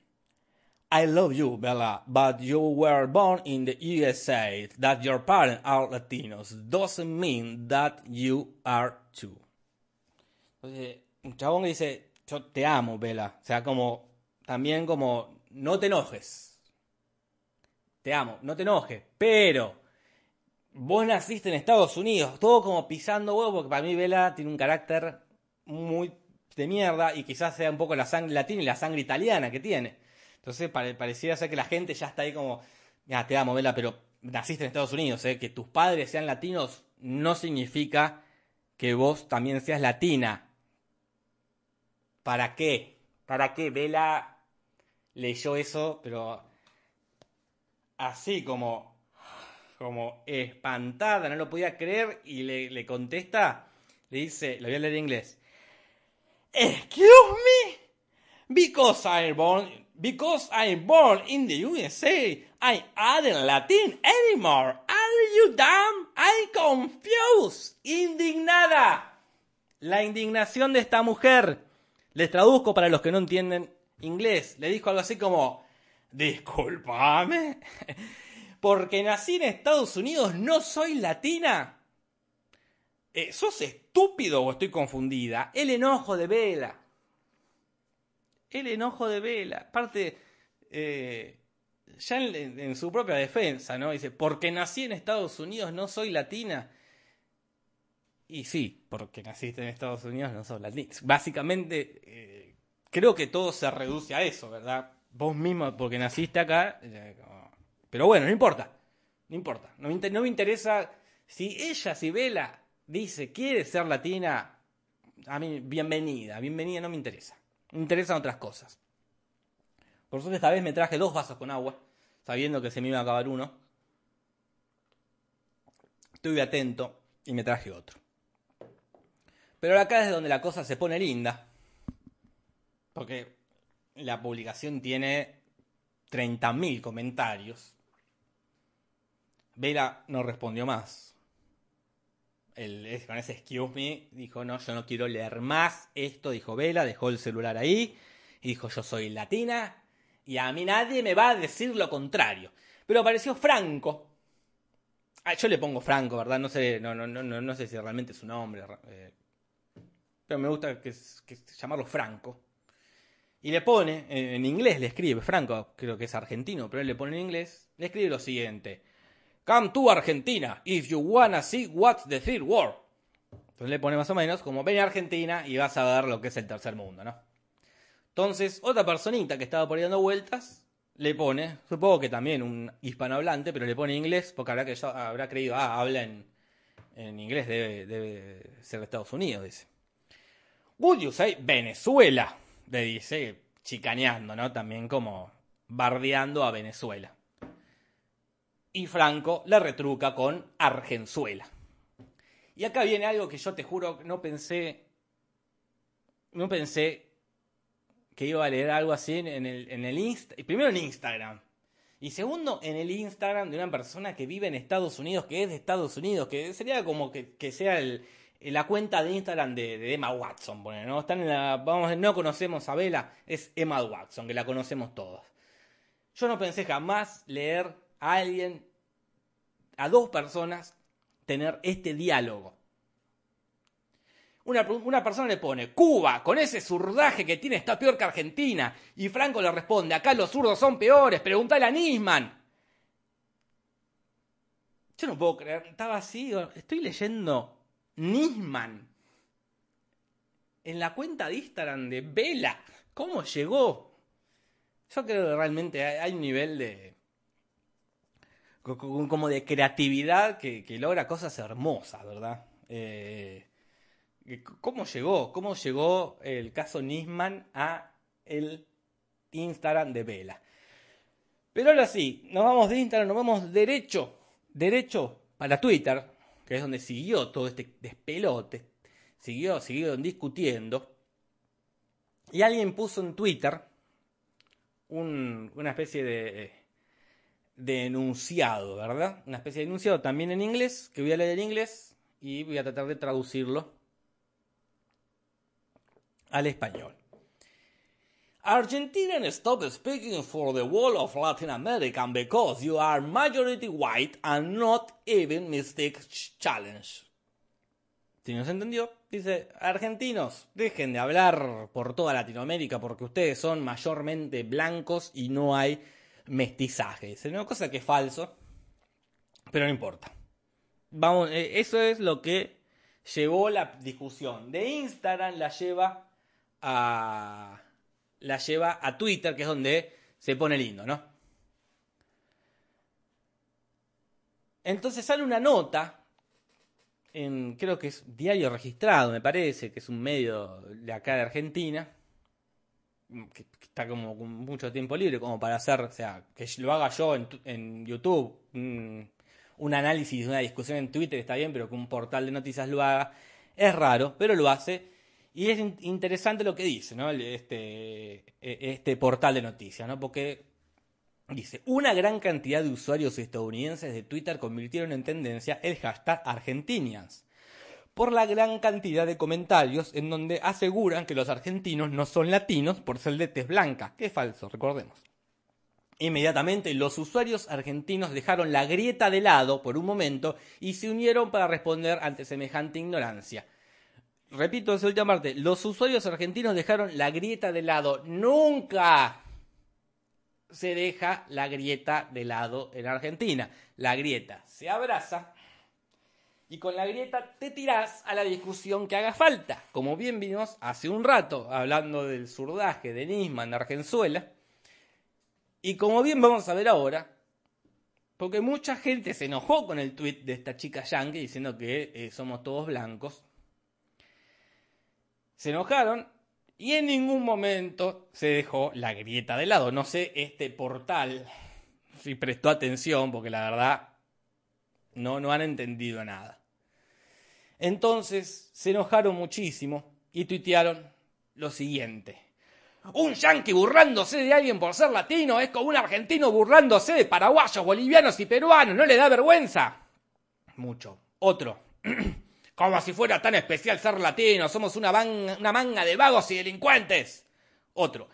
I love you, Bella, but you were born in the USA. That your parents are Latinos doesn't mean that you are too. Entonces, un chabón le dice, yo te amo, Bella. O sea, como, también como, no te enojes. Te amo, no te enojes. Pero, vos naciste en Estados Unidos, todo como pisando huevo, porque para mí Vela tiene un carácter muy de mierda y quizás sea un poco la sangre latina y la sangre italiana que tiene. Entonces parecía ser que la gente ya está ahí como, ya te amo Vela, pero naciste en Estados Unidos, ¿eh? que tus padres sean latinos no significa que vos también seas latina. ¿Para qué? ¿Para qué? Vela leyó eso, pero así como como espantada, no lo podía creer y le, contesta, le dice, lo voy a leer en inglés. Excuse me, because I'm born, because I'm born in the USA, I aren't Latin anymore. Are you dumb? I'm confused. Indignada. La indignación de esta mujer. Les traduzco para los que no entienden inglés. Le dijo algo así como, discúlpame porque nací en Estados Unidos, no soy latina. Eh, ¿Sos estúpido o estoy confundida? El enojo de Vela. El enojo de Vela. Aparte, eh, ya en, su propia defensa, ¿no? Dice, porque nací en Estados Unidos, no soy latina. Y sí, porque naciste en Estados Unidos, no sos latina. Básicamente, eh, creo que todo se reduce a eso, ¿verdad? Vos mismo, porque naciste acá, pero bueno, no importa. No importa. No me, interesa. Si ella, si Vela dice quiere ser latina, a mí, bienvenida. Bienvenida no me interesa. Interesan otras cosas. Por suerte, esta vez me traje dos vasos con agua, sabiendo que se me iba a acabar uno. Estuve atento y me traje otro. Pero acá es donde la cosa se pone linda. Porque la publicación tiene 30.000 comentarios. Vela no respondió más. Con ese excuse me dijo, no, yo no quiero leer más esto, dijo Vela, dejó el celular ahí y dijo, yo soy latina y a mí nadie me va a decir lo contrario. Pero apareció Franco. Ah, yo le pongo Franco, ¿verdad? No sé, no, no, no, no sé si realmente es su nombre. Eh, pero me gusta que, llamarlo Franco. Y le pone, en inglés le escribe, Franco creo que es argentino, pero él le pone en inglés, le escribe lo siguiente. Come to Argentina if you wanna see what's the third world. Entonces le pone más o menos como ven a Argentina y vas a ver lo que es el tercer mundo, ¿no? Entonces, otra personita que estaba por ahí dando vueltas le pone, supongo que también un hispanohablante, pero le pone inglés, porque habrá, creído, ah, habla en, en inglés, debe, debe, ser de Estados Unidos, dice. Would you say Venezuela? Le dice, chicaneando, ¿no? También como bardeando a Venezuela y Franco la retruca con Argenzuela. Y acá viene algo que yo te juro no pensé, no pensé que iba a leer algo así en el, en el primero en Instagram. Y segundo, en el Instagram de una persona que vive en Estados Unidos, que es de Estados Unidos, que sería como que, sea la cuenta de Instagram de, Emma Watson, ¿no? Están en la, vamos, no conocemos a Bella, es Emma Watson, que la conocemos todos. Yo no pensé jamás leer a alguien, a dos personas, tener este diálogo. Una, persona le pone, Cuba, con ese zurdaje que tiene está peor que Argentina. Y Franco le responde, acá los zurdos son peores, pregúntale a Nisman. Yo no puedo creer, estaba así, estoy leyendo Nisman en la cuenta de Instagram de Vela. ¿Cómo llegó? Yo creo que realmente hay un nivel de, como de creatividad que, logra cosas hermosas, ¿verdad? Eh, ¿Cómo llegó? ¿Cómo llegó el caso Nisman a el Instagram de Vela? Pero ahora sí, nos vamos de Instagram, nos vamos derecho, derecho para Twitter, que es donde siguió todo este despelote, siguió, siguieron discutiendo, y alguien puso en Twitter una especie de, de enunciado, ¿verdad? Una especie de enunciado también en inglés, que voy a leer en inglés y voy a tratar de traducirlo al español. Argentinians stop speaking for the whole of Latin America because you are majority white and not even mistake challenge. Si no se entendió, dice, argentinos, dejen de hablar por toda Latinoamérica porque ustedes son mayormente blancos y no hay mestizaje. Es una cosa que es falso, pero no importa. Vamos, eh, eso es lo que llevó la discusión de Instagram, la lleva a la lleva a Twitter, que es donde se pone lindo, ¿no? Entonces sale una nota, en, creo que es diario registrado, me parece, que es un medio de acá de Argentina, que está como con mucho tiempo libre, como para hacer, o sea, que lo haga yo en, YouTube, un, un análisis, una discusión en Twitter está bien, pero que un portal de noticias lo haga, es raro, pero lo hace y es interesante lo que dice, ¿no? Este, e, este portal de noticias, ¿no? Porque dice, una gran cantidad de usuarios estadounidenses de Twitter convirtieron en tendencia el hashtag Argentinians por la gran cantidad de comentarios en donde aseguran que los argentinos no son latinos por ser de tez blanca, que falso, recordemos. Inmediatamente los usuarios argentinos dejaron la grieta de lado por un momento y se unieron para responder ante semejante ignorancia repito esa última parte, los usuarios argentinos dejaron la grieta de lado. Nunca se deja la grieta de lado en Argentina. La grieta se abraza y con la grieta te tirás a la discusión que haga falta. Como bien vimos hace un rato hablando del surdaje de Nisman Argenzuela. Y como bien vamos a ver ahora, porque mucha gente se enojó con el tweet de esta chica yankee diciendo que eh, somos todos blancos se enojaron y en ningún momento se dejó la grieta de lado. No sé este portal si prestó atención porque la verdad no, no han entendido nada. Entonces se enojaron muchísimo y tuitearon lo siguiente. Un yanqui burlándose de alguien por ser latino es como un argentino burlándose de paraguayos, bolivianos y peruanos. ¿No le da vergüenza? Mucho. Otro. Como si fuera tan especial ser latino, somos una, una manga de vagos y delincuentes. Otro,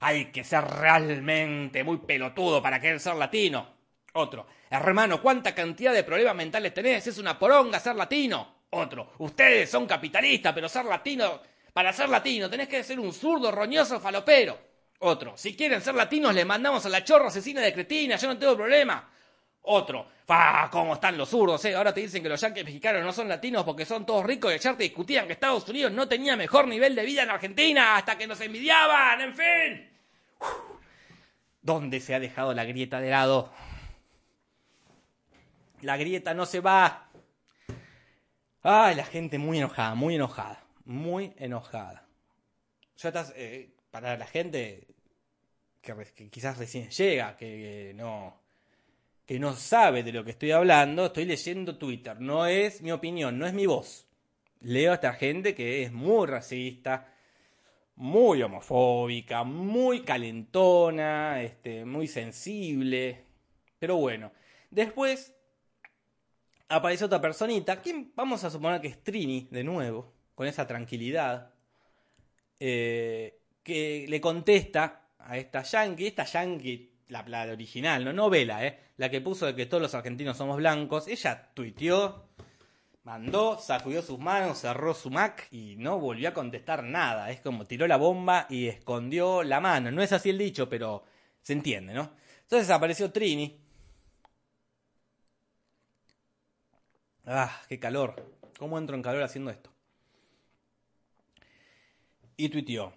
hay que ser realmente muy pelotudo para querer ser latino. Otro, hermano, ¿cuánta cantidad de problemas mentales tenés? Es una poronga ser latino. Otro, ustedes son capitalistas, pero ser latino, para ser latino tenés que ser un zurdo, roñoso, falopero. Otro, si quieren ser latinos, les mandamos a la chorra asesina de Cretina, yo no tengo problema. Otro, ¡fa! ¿Cómo están los zurdos? Eh? Ahora te dicen que los yanquis mexicanos no son latinos porque son todos ricos y ayer te discutían que Estados Unidos no tenía mejor nivel de vida en Argentina hasta que nos envidiaban, en fin. ¿Dónde se ha dejado la grieta de lado? La grieta no se va. Ay, la gente muy enojada, muy enojada, muy enojada. Ya estás, eh, para la gente que, quizás recién llega, que no que no sabe de lo que estoy hablando, estoy leyendo Twitter. No es mi opinión, no es mi voz. Leo a esta gente que es muy racista, muy homofóbica, muy calentona, este, muy sensible. Pero bueno, después aparece otra personita, ¿quién? vamos a suponer que es Trini, de nuevo, con esa tranquilidad, eh, que le contesta a esta yankee. Esta yankee la, la, original, no novela, ¿eh? la que puso de que todos los argentinos somos blancos, ella tuiteó, mandó, sacudió sus manos, cerró su Mac y no volvió a contestar nada. Es como tiró la bomba y escondió la mano. No es así el dicho, pero se entiende, ¿no? Entonces apareció Trini. Ah, qué calor. ¿Cómo entro en calor haciendo esto? Y tuiteó.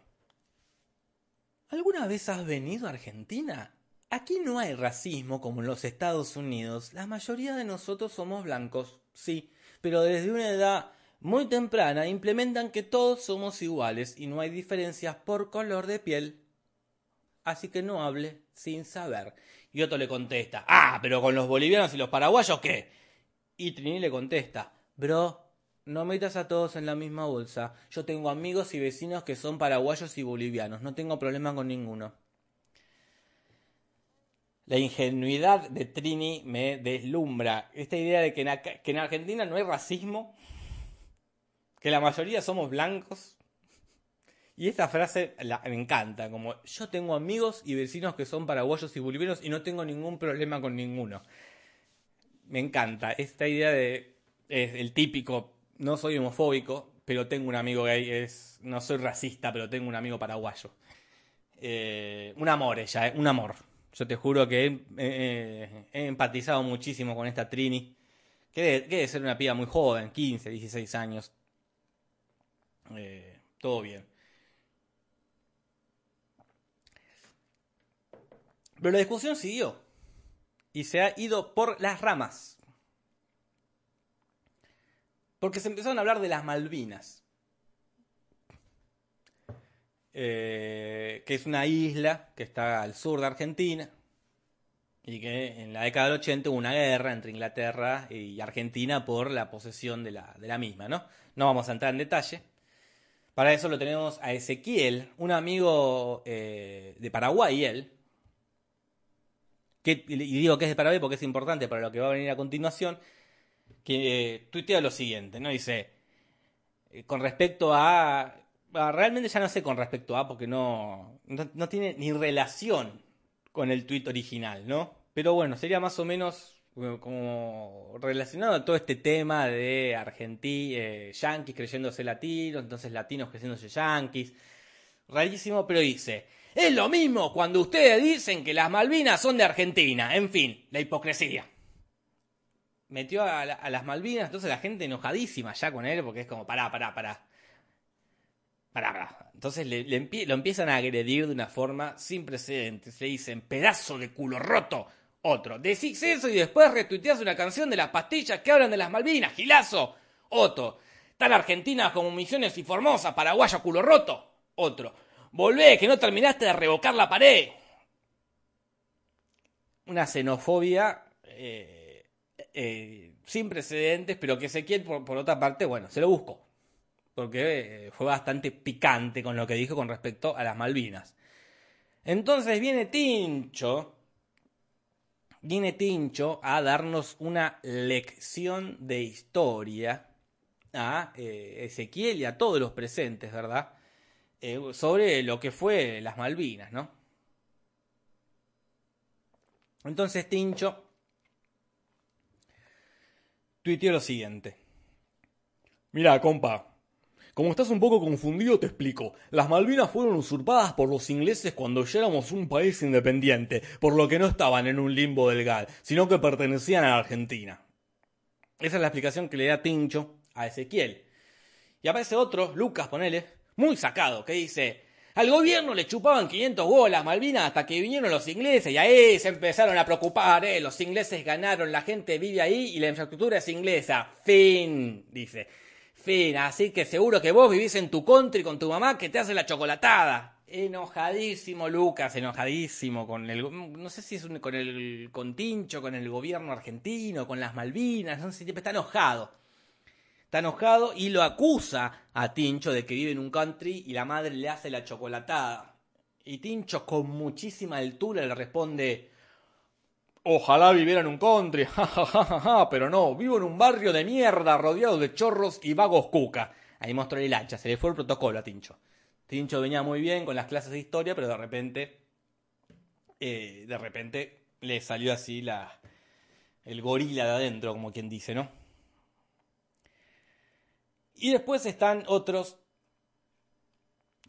¿Alguna vez has venido a Argentina? Aquí no hay racismo como en los Estados Unidos. La mayoría de nosotros somos blancos, sí, pero desde una edad muy temprana implementan que todos somos iguales y no hay diferencias por color de piel. Así que no hable sin saber. Y otro le contesta, ah, pero con los bolivianos y los paraguayos, ¿qué? Y Trini le contesta, bro, no metas a todos en la misma bolsa. Yo tengo amigos y vecinos que son paraguayos y bolivianos. No tengo problema con ninguno. La ingenuidad de Trini me deslumbra. Esta idea de que en, Argentina no hay racismo, que la mayoría somos blancos. Y esta frase me encanta, como yo tengo amigos y vecinos que son paraguayos y bolivianos y no tengo ningún problema con ninguno. Me encanta esta idea de es el típico no soy homofóbico, pero tengo un amigo gay, es, no soy racista, pero tengo un amigo paraguayo. Eh, un amor ella, eh, un amor. Yo te juro que he, empatizado muchísimo con esta Trini, que debe, ser una piba muy joven, 15, 16 años. Eh, todo bien. Pero la discusión siguió y se ha ido por las ramas. Porque se empezaron a hablar de las Malvinas. Eh, que es una isla que está al sur de Argentina y que en la década del 80 hubo una guerra entre Inglaterra y Argentina por la posesión de la, de la misma, ¿no? No vamos a entrar en detalle. Para eso lo tenemos a Ezequiel, un amigo eh, de Paraguay, él, que, y digo que es de Paraguay porque es importante para lo que va a venir a continuación, que eh, tuitea lo siguiente, ¿no? Dice, eh, con respecto a, Realmente ya no sé con respecto a, porque no, no, tiene ni relación con el tuit original, ¿no? Pero bueno, sería más o menos eh, como relacionado a todo este tema de Argentina, yanquis creyéndose latinos, entonces latinos creyéndose yanquis. Rarísimo, pero dice, es lo mismo cuando ustedes dicen que las Malvinas son de Argentina. En fin, la hipocresía metió a, las Malvinas, entonces la gente enojadísima ya con él, porque es como, pará, pará, pará. Pará, pará. Entonces le, lo empiezan a agredir de una forma sin precedentes. Le dicen, pedazo de culo roto. Otro, decís eso y después retuiteas una canción de las pastillas que hablan de las Malvinas, gilazo. Otro, tan Argentina como Misiones y Formosa, paraguayo culo roto. Otro, volvé, que no terminaste de revocar la pared. Una xenofobia eh, eh, sin precedentes, pero que Ezequiel, por, por otra parte, bueno, se lo buscó. Porque eh, fue bastante picante con lo que dijo con respecto a las Malvinas. Entonces viene Tincho, viene Tincho a darnos una lección de historia a Ezequiel y a todos los presentes, ¿verdad? Sobre lo que fue las Malvinas, ¿no? Entonces Tincho tuiteó lo siguiente. Mira, compa, como estás un poco confundido, te explico. Las Malvinas fueron usurpadas por los ingleses cuando ya éramos un país independiente, por lo que no estaban en un limbo del GAL, sino que pertenecían a Argentina. Esa es la explicación que le da Tincho a Ezequiel. Y aparece otro, Lucas, ponele, muy sacado, que dice, al gobierno le chupaban 500 bolas Malvinas hasta que vinieron los ingleses y ahí se empezaron a preocupar, ¿eh? Los ingleses ganaron, la gente vive ahí y la infraestructura es inglesa. Fin, dice. Fin, así que seguro que vos vivís en tu country con tu mamá que te hace la chocolatada. Enojadísimo Lucas, enojadísimo con el no sé si es con el con Tincho, con el gobierno argentino, con las Malvinas, no sé si está enojado. Está enojado y lo acusa a Tincho de que vive en un country y la madre le hace la chocolatada. Y Tincho con muchísima altura le responde, Ojalá viviera en un country, pero no, vivo en un barrio de mierda rodeado de chorros y vagos cuca. Ahí mostró el hacha, se le fue el protocolo a Tincho. Tincho venía muy bien con las clases de historia, pero de repente, eh, de repente le salió así la, el gorila de adentro, como quien dice, ¿no? Y después están otros,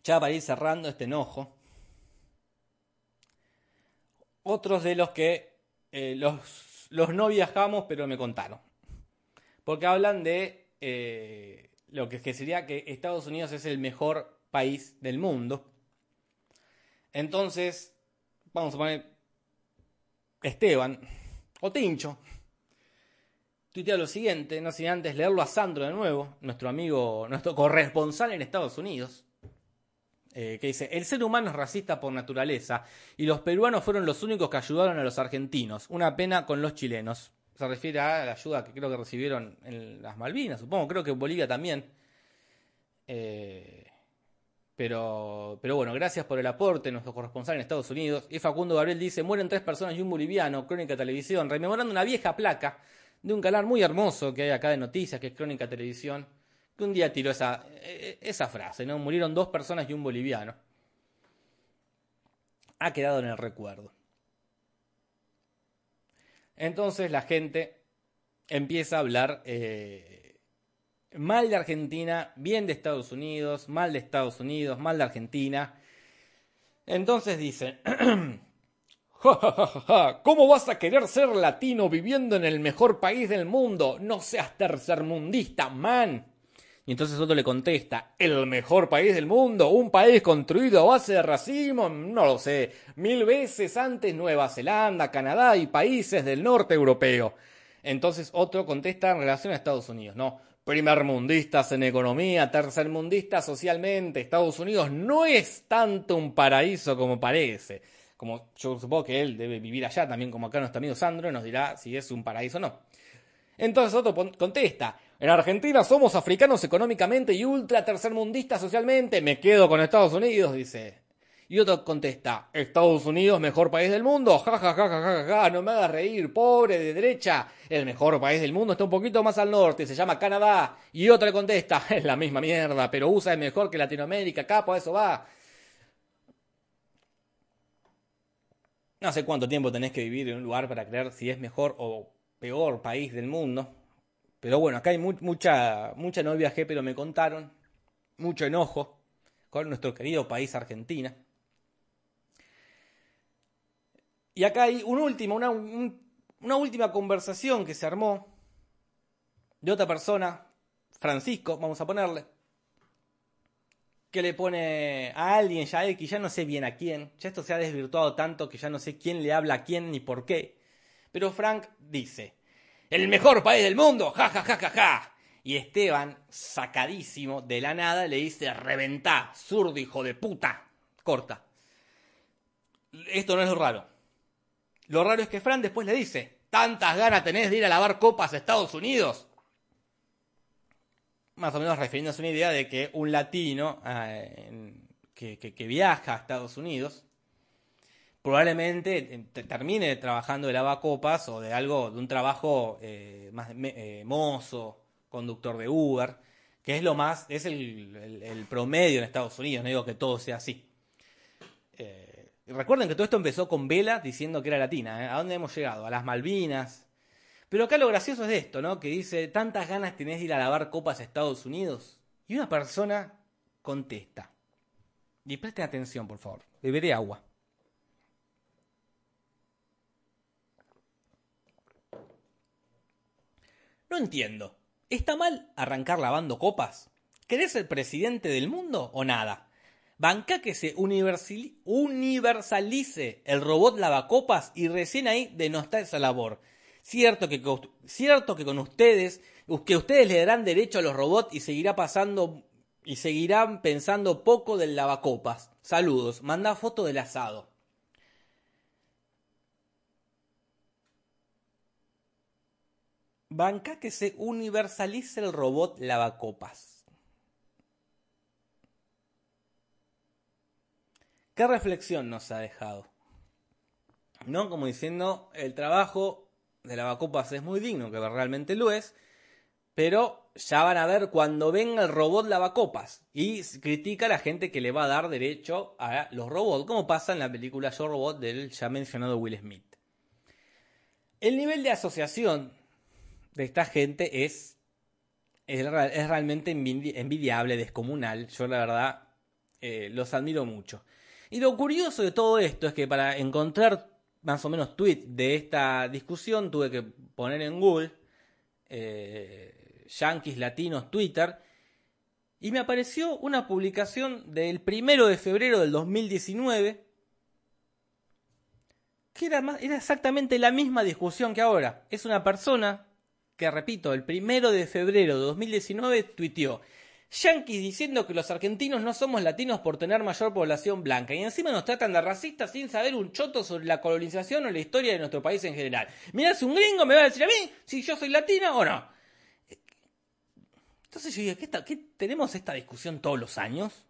ya para ir cerrando este enojo, otros de los que eh, los, no viajamos pero me contaron. Porque hablan de eh, lo que, que sería que Estados Unidos es el mejor país del mundo. Entonces, vamos a poner Esteban o Tincho tuitea lo siguiente, no sin antes leerlo a Sandro de nuevo, nuestro amigo, nuestro corresponsal en Estados Unidos, eh, que dice, el ser humano es racista por naturaleza y los peruanos fueron los únicos que ayudaron a los argentinos, una pena con los chilenos. Se refiere a la ayuda que creo que recibieron en las Malvinas, supongo, creo que en Bolivia también. Eh, pero, pero bueno, gracias por el aporte, nuestro corresponsal en Estados Unidos. Y Facundo Gabriel dice, mueren tres personas y un boliviano, Crónica Televisión, rememorando una vieja placa de un canal muy hermoso que hay acá de noticias, que es Crónica Televisión, que un día tiró esa, e, e, esa frase, ¿no? Murieron dos personas y un boliviano. Ha quedado en el recuerdo. Entonces la gente empieza a hablar eh, mal de Argentina, bien de Estados Unidos, mal de Estados Unidos, mal de Argentina. Entonces dicen, ¿Cómo vas a querer ser latino viviendo en el mejor país del mundo? No seas tercermundista, man. Y entonces otro le contesta, ¿el mejor país del mundo? ¿Un país construido a base de racismo? No lo sé. Mil veces antes Nueva Zelanda, Canadá y países del norte europeo. Entonces otro contesta en relación a Estados Unidos, ¿no? Primermundistas en economía, tercermundistas socialmente. Estados Unidos no es tanto un paraíso como parece como yo supongo que él debe vivir allá también como acá nuestro amigo Sandro, nos dirá si es un paraíso o no. Entonces otro contesta, en Argentina somos africanos económicamente y ultra tercermundistas socialmente, me quedo con Estados Unidos, dice. Y otro contesta, Estados Unidos, mejor país del mundo, ja, ja, ja, ja, ja, ja, no me hagas reír, pobre de derecha, el mejor país del mundo está un poquito más al norte, se llama Canadá. Y otro contesta, es la misma mierda, pero USA es mejor que Latinoamérica, capo, a eso va. No sé cuánto tiempo tenés que vivir en un lugar para creer si es mejor o peor país del mundo. Pero bueno, acá hay mucha, mucha no viajé, pero me contaron. Mucho enojo con nuestro querido país Argentina. Y acá hay un último, una, una última conversación que se armó de otra persona, Francisco, vamos a ponerle, que le pone a alguien ya X, ya no sé bien a quién, ya esto se ha desvirtuado tanto que ya no sé quién le habla a quién ni por qué. Pero Frank dice, el mejor país del mundo, ja ja ja ja ja. Y Esteban, sacadísimo de la nada, le dice, reventá, zurdo hijo de puta. Corta. Esto no es lo raro. Lo raro es que Frank después le dice, tantas ganas tenés de ir a lavar copas a Estados Unidos más o menos refiriéndose a una idea de que un latino eh, que, viaja a Estados Unidos probablemente eh, termine trabajando de lavacopas o de algo, de un trabajo eh, más mozo, conductor de Uber, que es lo más, es el, promedio en Estados Unidos, no digo que todo sea así. recuerden que todo esto empezó con Vela diciendo que era latina, ¿A dónde hemos llegado? A las Malvinas, pero acá lo gracioso es esto, ¿no? Que dice, tantas ganas tenés de ir a lavar copas a Estados Unidos. Y una persona contesta. Y presten atención, por favor. Beberé agua. No entiendo. ¿Está mal arrancar lavando copas? ¿Querés ser presidente del mundo o nada? Banca que se universalice el robot lavacopas y recién ahí denostar esa labor. Cierto que, cierto que con ustedes, que ustedes le darán derecho a los robots y seguirá pasando y seguirán pensando poco del lavacopas. Saludos, manda foto del asado. Banca que se universalice el robot lavacopas. ¿Qué reflexión nos ha dejado? ¿No? Como diciendo, el trabajo de lavacopas es muy digno, que realmente lo es, pero ya van a ver cuando venga el robot lavacopas y critica a la gente que le va a dar derecho a los robots, como pasa en la película Yo Robot del ya mencionado Will Smith. El nivel de asociación de esta gente es, es, realmente envidiable, descomunal. Yo la verdad eh, los admiro mucho. Y lo curioso de todo esto es que para encontrar más o menos tweet de esta discusión, tuve que poner en Google eh, Yankees Latinos Twitter y me apareció una publicación del primero de febrero del 2019 que era, era exactamente la misma discusión que ahora. Es una persona que repito, el primero de febrero de 2019 tuiteó. Yankees diciendo que los argentinos no somos latinos por tener mayor población blanca y encima nos tratan de racistas sin saber un choto sobre la colonización o la historia de nuestro país en general. Mirá, si un gringo me va a decir a mí si yo soy latina o no. Entonces yo digo, ¿qué, ¿qué tenemos esta discusión todos los años?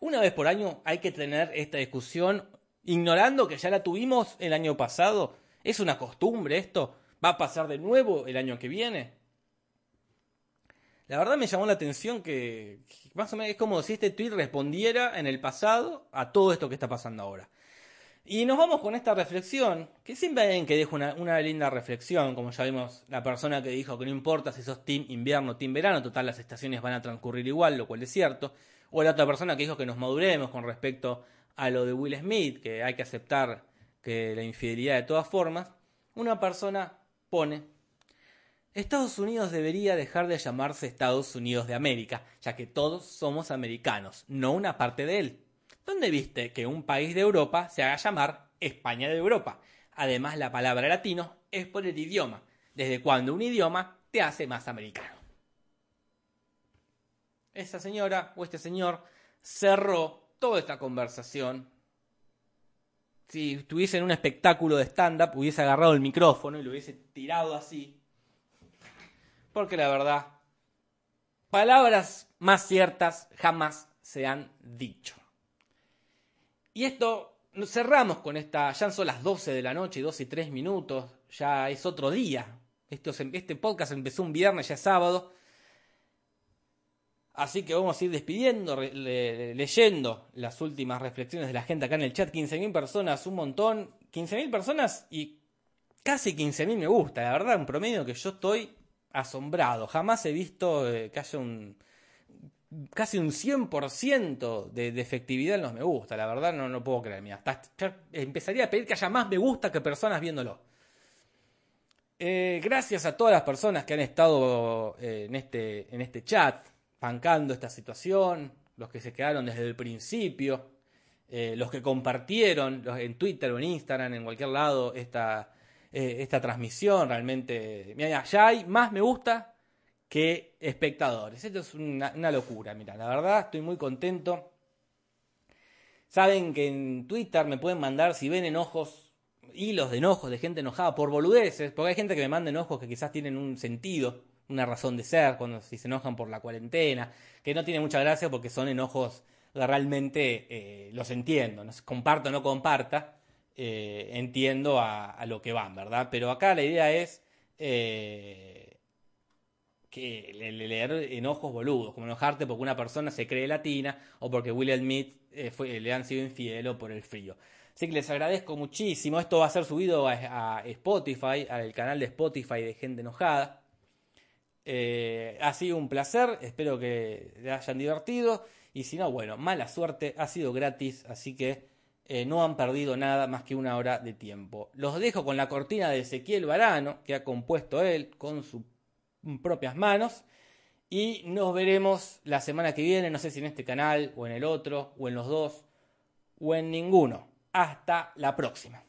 Una vez por año hay que tener esta discusión ignorando que ya la tuvimos el año pasado. ¿Es una costumbre esto? ¿Va a pasar de nuevo el año que viene? La verdad me llamó la atención que, más o menos es como si este tweet respondiera en el pasado a todo esto que está pasando ahora. Y nos vamos con esta reflexión, que siempre hay que deja una, una, linda reflexión, como ya vimos la persona que dijo que no importa si sos team invierno o team verano, total las estaciones van a transcurrir igual, lo cual es cierto. O la otra persona que dijo que nos maduremos con respecto a lo de Will Smith, que hay que aceptar que la infidelidad de todas formas. Una persona pone Estados Unidos debería dejar de llamarse Estados Unidos de América, ya que todos somos americanos, no una parte de él. ¿Dónde viste que un país de Europa se haga llamar España de Europa? Además, la palabra latino es por el idioma. ¿Desde cuando un idioma te hace más americano? Esa señora o este señor cerró toda esta conversación. Si estuviese en un espectáculo de stand-up, hubiese agarrado el micrófono y lo hubiese tirado así porque la verdad, palabras más ciertas jamás se han dicho. Y esto, cerramos con esta, ya son las 12 de la noche, 12 y 3 minutos, ya es otro día. este podcast empezó un viernes, ya es sábado. Así que vamos a ir despidiendo, leyendo las últimas reflexiones de la gente acá en el chat. 15.000 personas, un montón. 15.000 personas y casi 15.000 me gusta. La verdad, un promedio que yo estoy asombrado. Jamás he visto eh, que haya un casi un 100% de, de, efectividad en los me gusta. La verdad no, no puedo creer. Mira, empezaría a pedir que haya más me gusta que personas viéndolo. Eh, gracias a todas las personas que han estado eh, en, este, en este chat, bancando esta situación, los que se quedaron desde el principio, los que compartieron en Twitter o en Instagram, en cualquier lado, esta, eh, esta transmisión. Realmente, mira, ya hay más me gusta que espectadores. Esto es una, locura, mira, la verdad estoy muy contento. Saben que en Twitter me pueden mandar, si ven enojos, hilos de enojos de gente enojada por boludeces, porque hay gente que me manda enojos que quizás tienen un sentido, una razón de ser, cuando si se enojan por la cuarentena, que no tiene mucha gracia porque son enojos realmente eh, los entiendo, no comparto o no comparta, eh, entiendo a, lo que van, ¿verdad? Pero acá la idea es eh, que leer enojos boludos, como enojarte porque una persona se cree latina o porque Will Smith eh, le han sido infiel o por el frío. Así que les agradezco muchísimo. Esto va a ser subido a, Spotify, al canal de Spotify de Gente Enojada. ha sido un placer, espero que le hayan divertido. Y si no, bueno, mala suerte, ha sido gratis, así que eh, no han perdido nada más que una hora de tiempo. Los dejo con la cortina de Ezequiel Varano, que ha compuesto él con sus propias manos. Y nos veremos la semana que viene, no sé si en este canal o en el otro, o en los dos, o en ninguno. Hasta la próxima.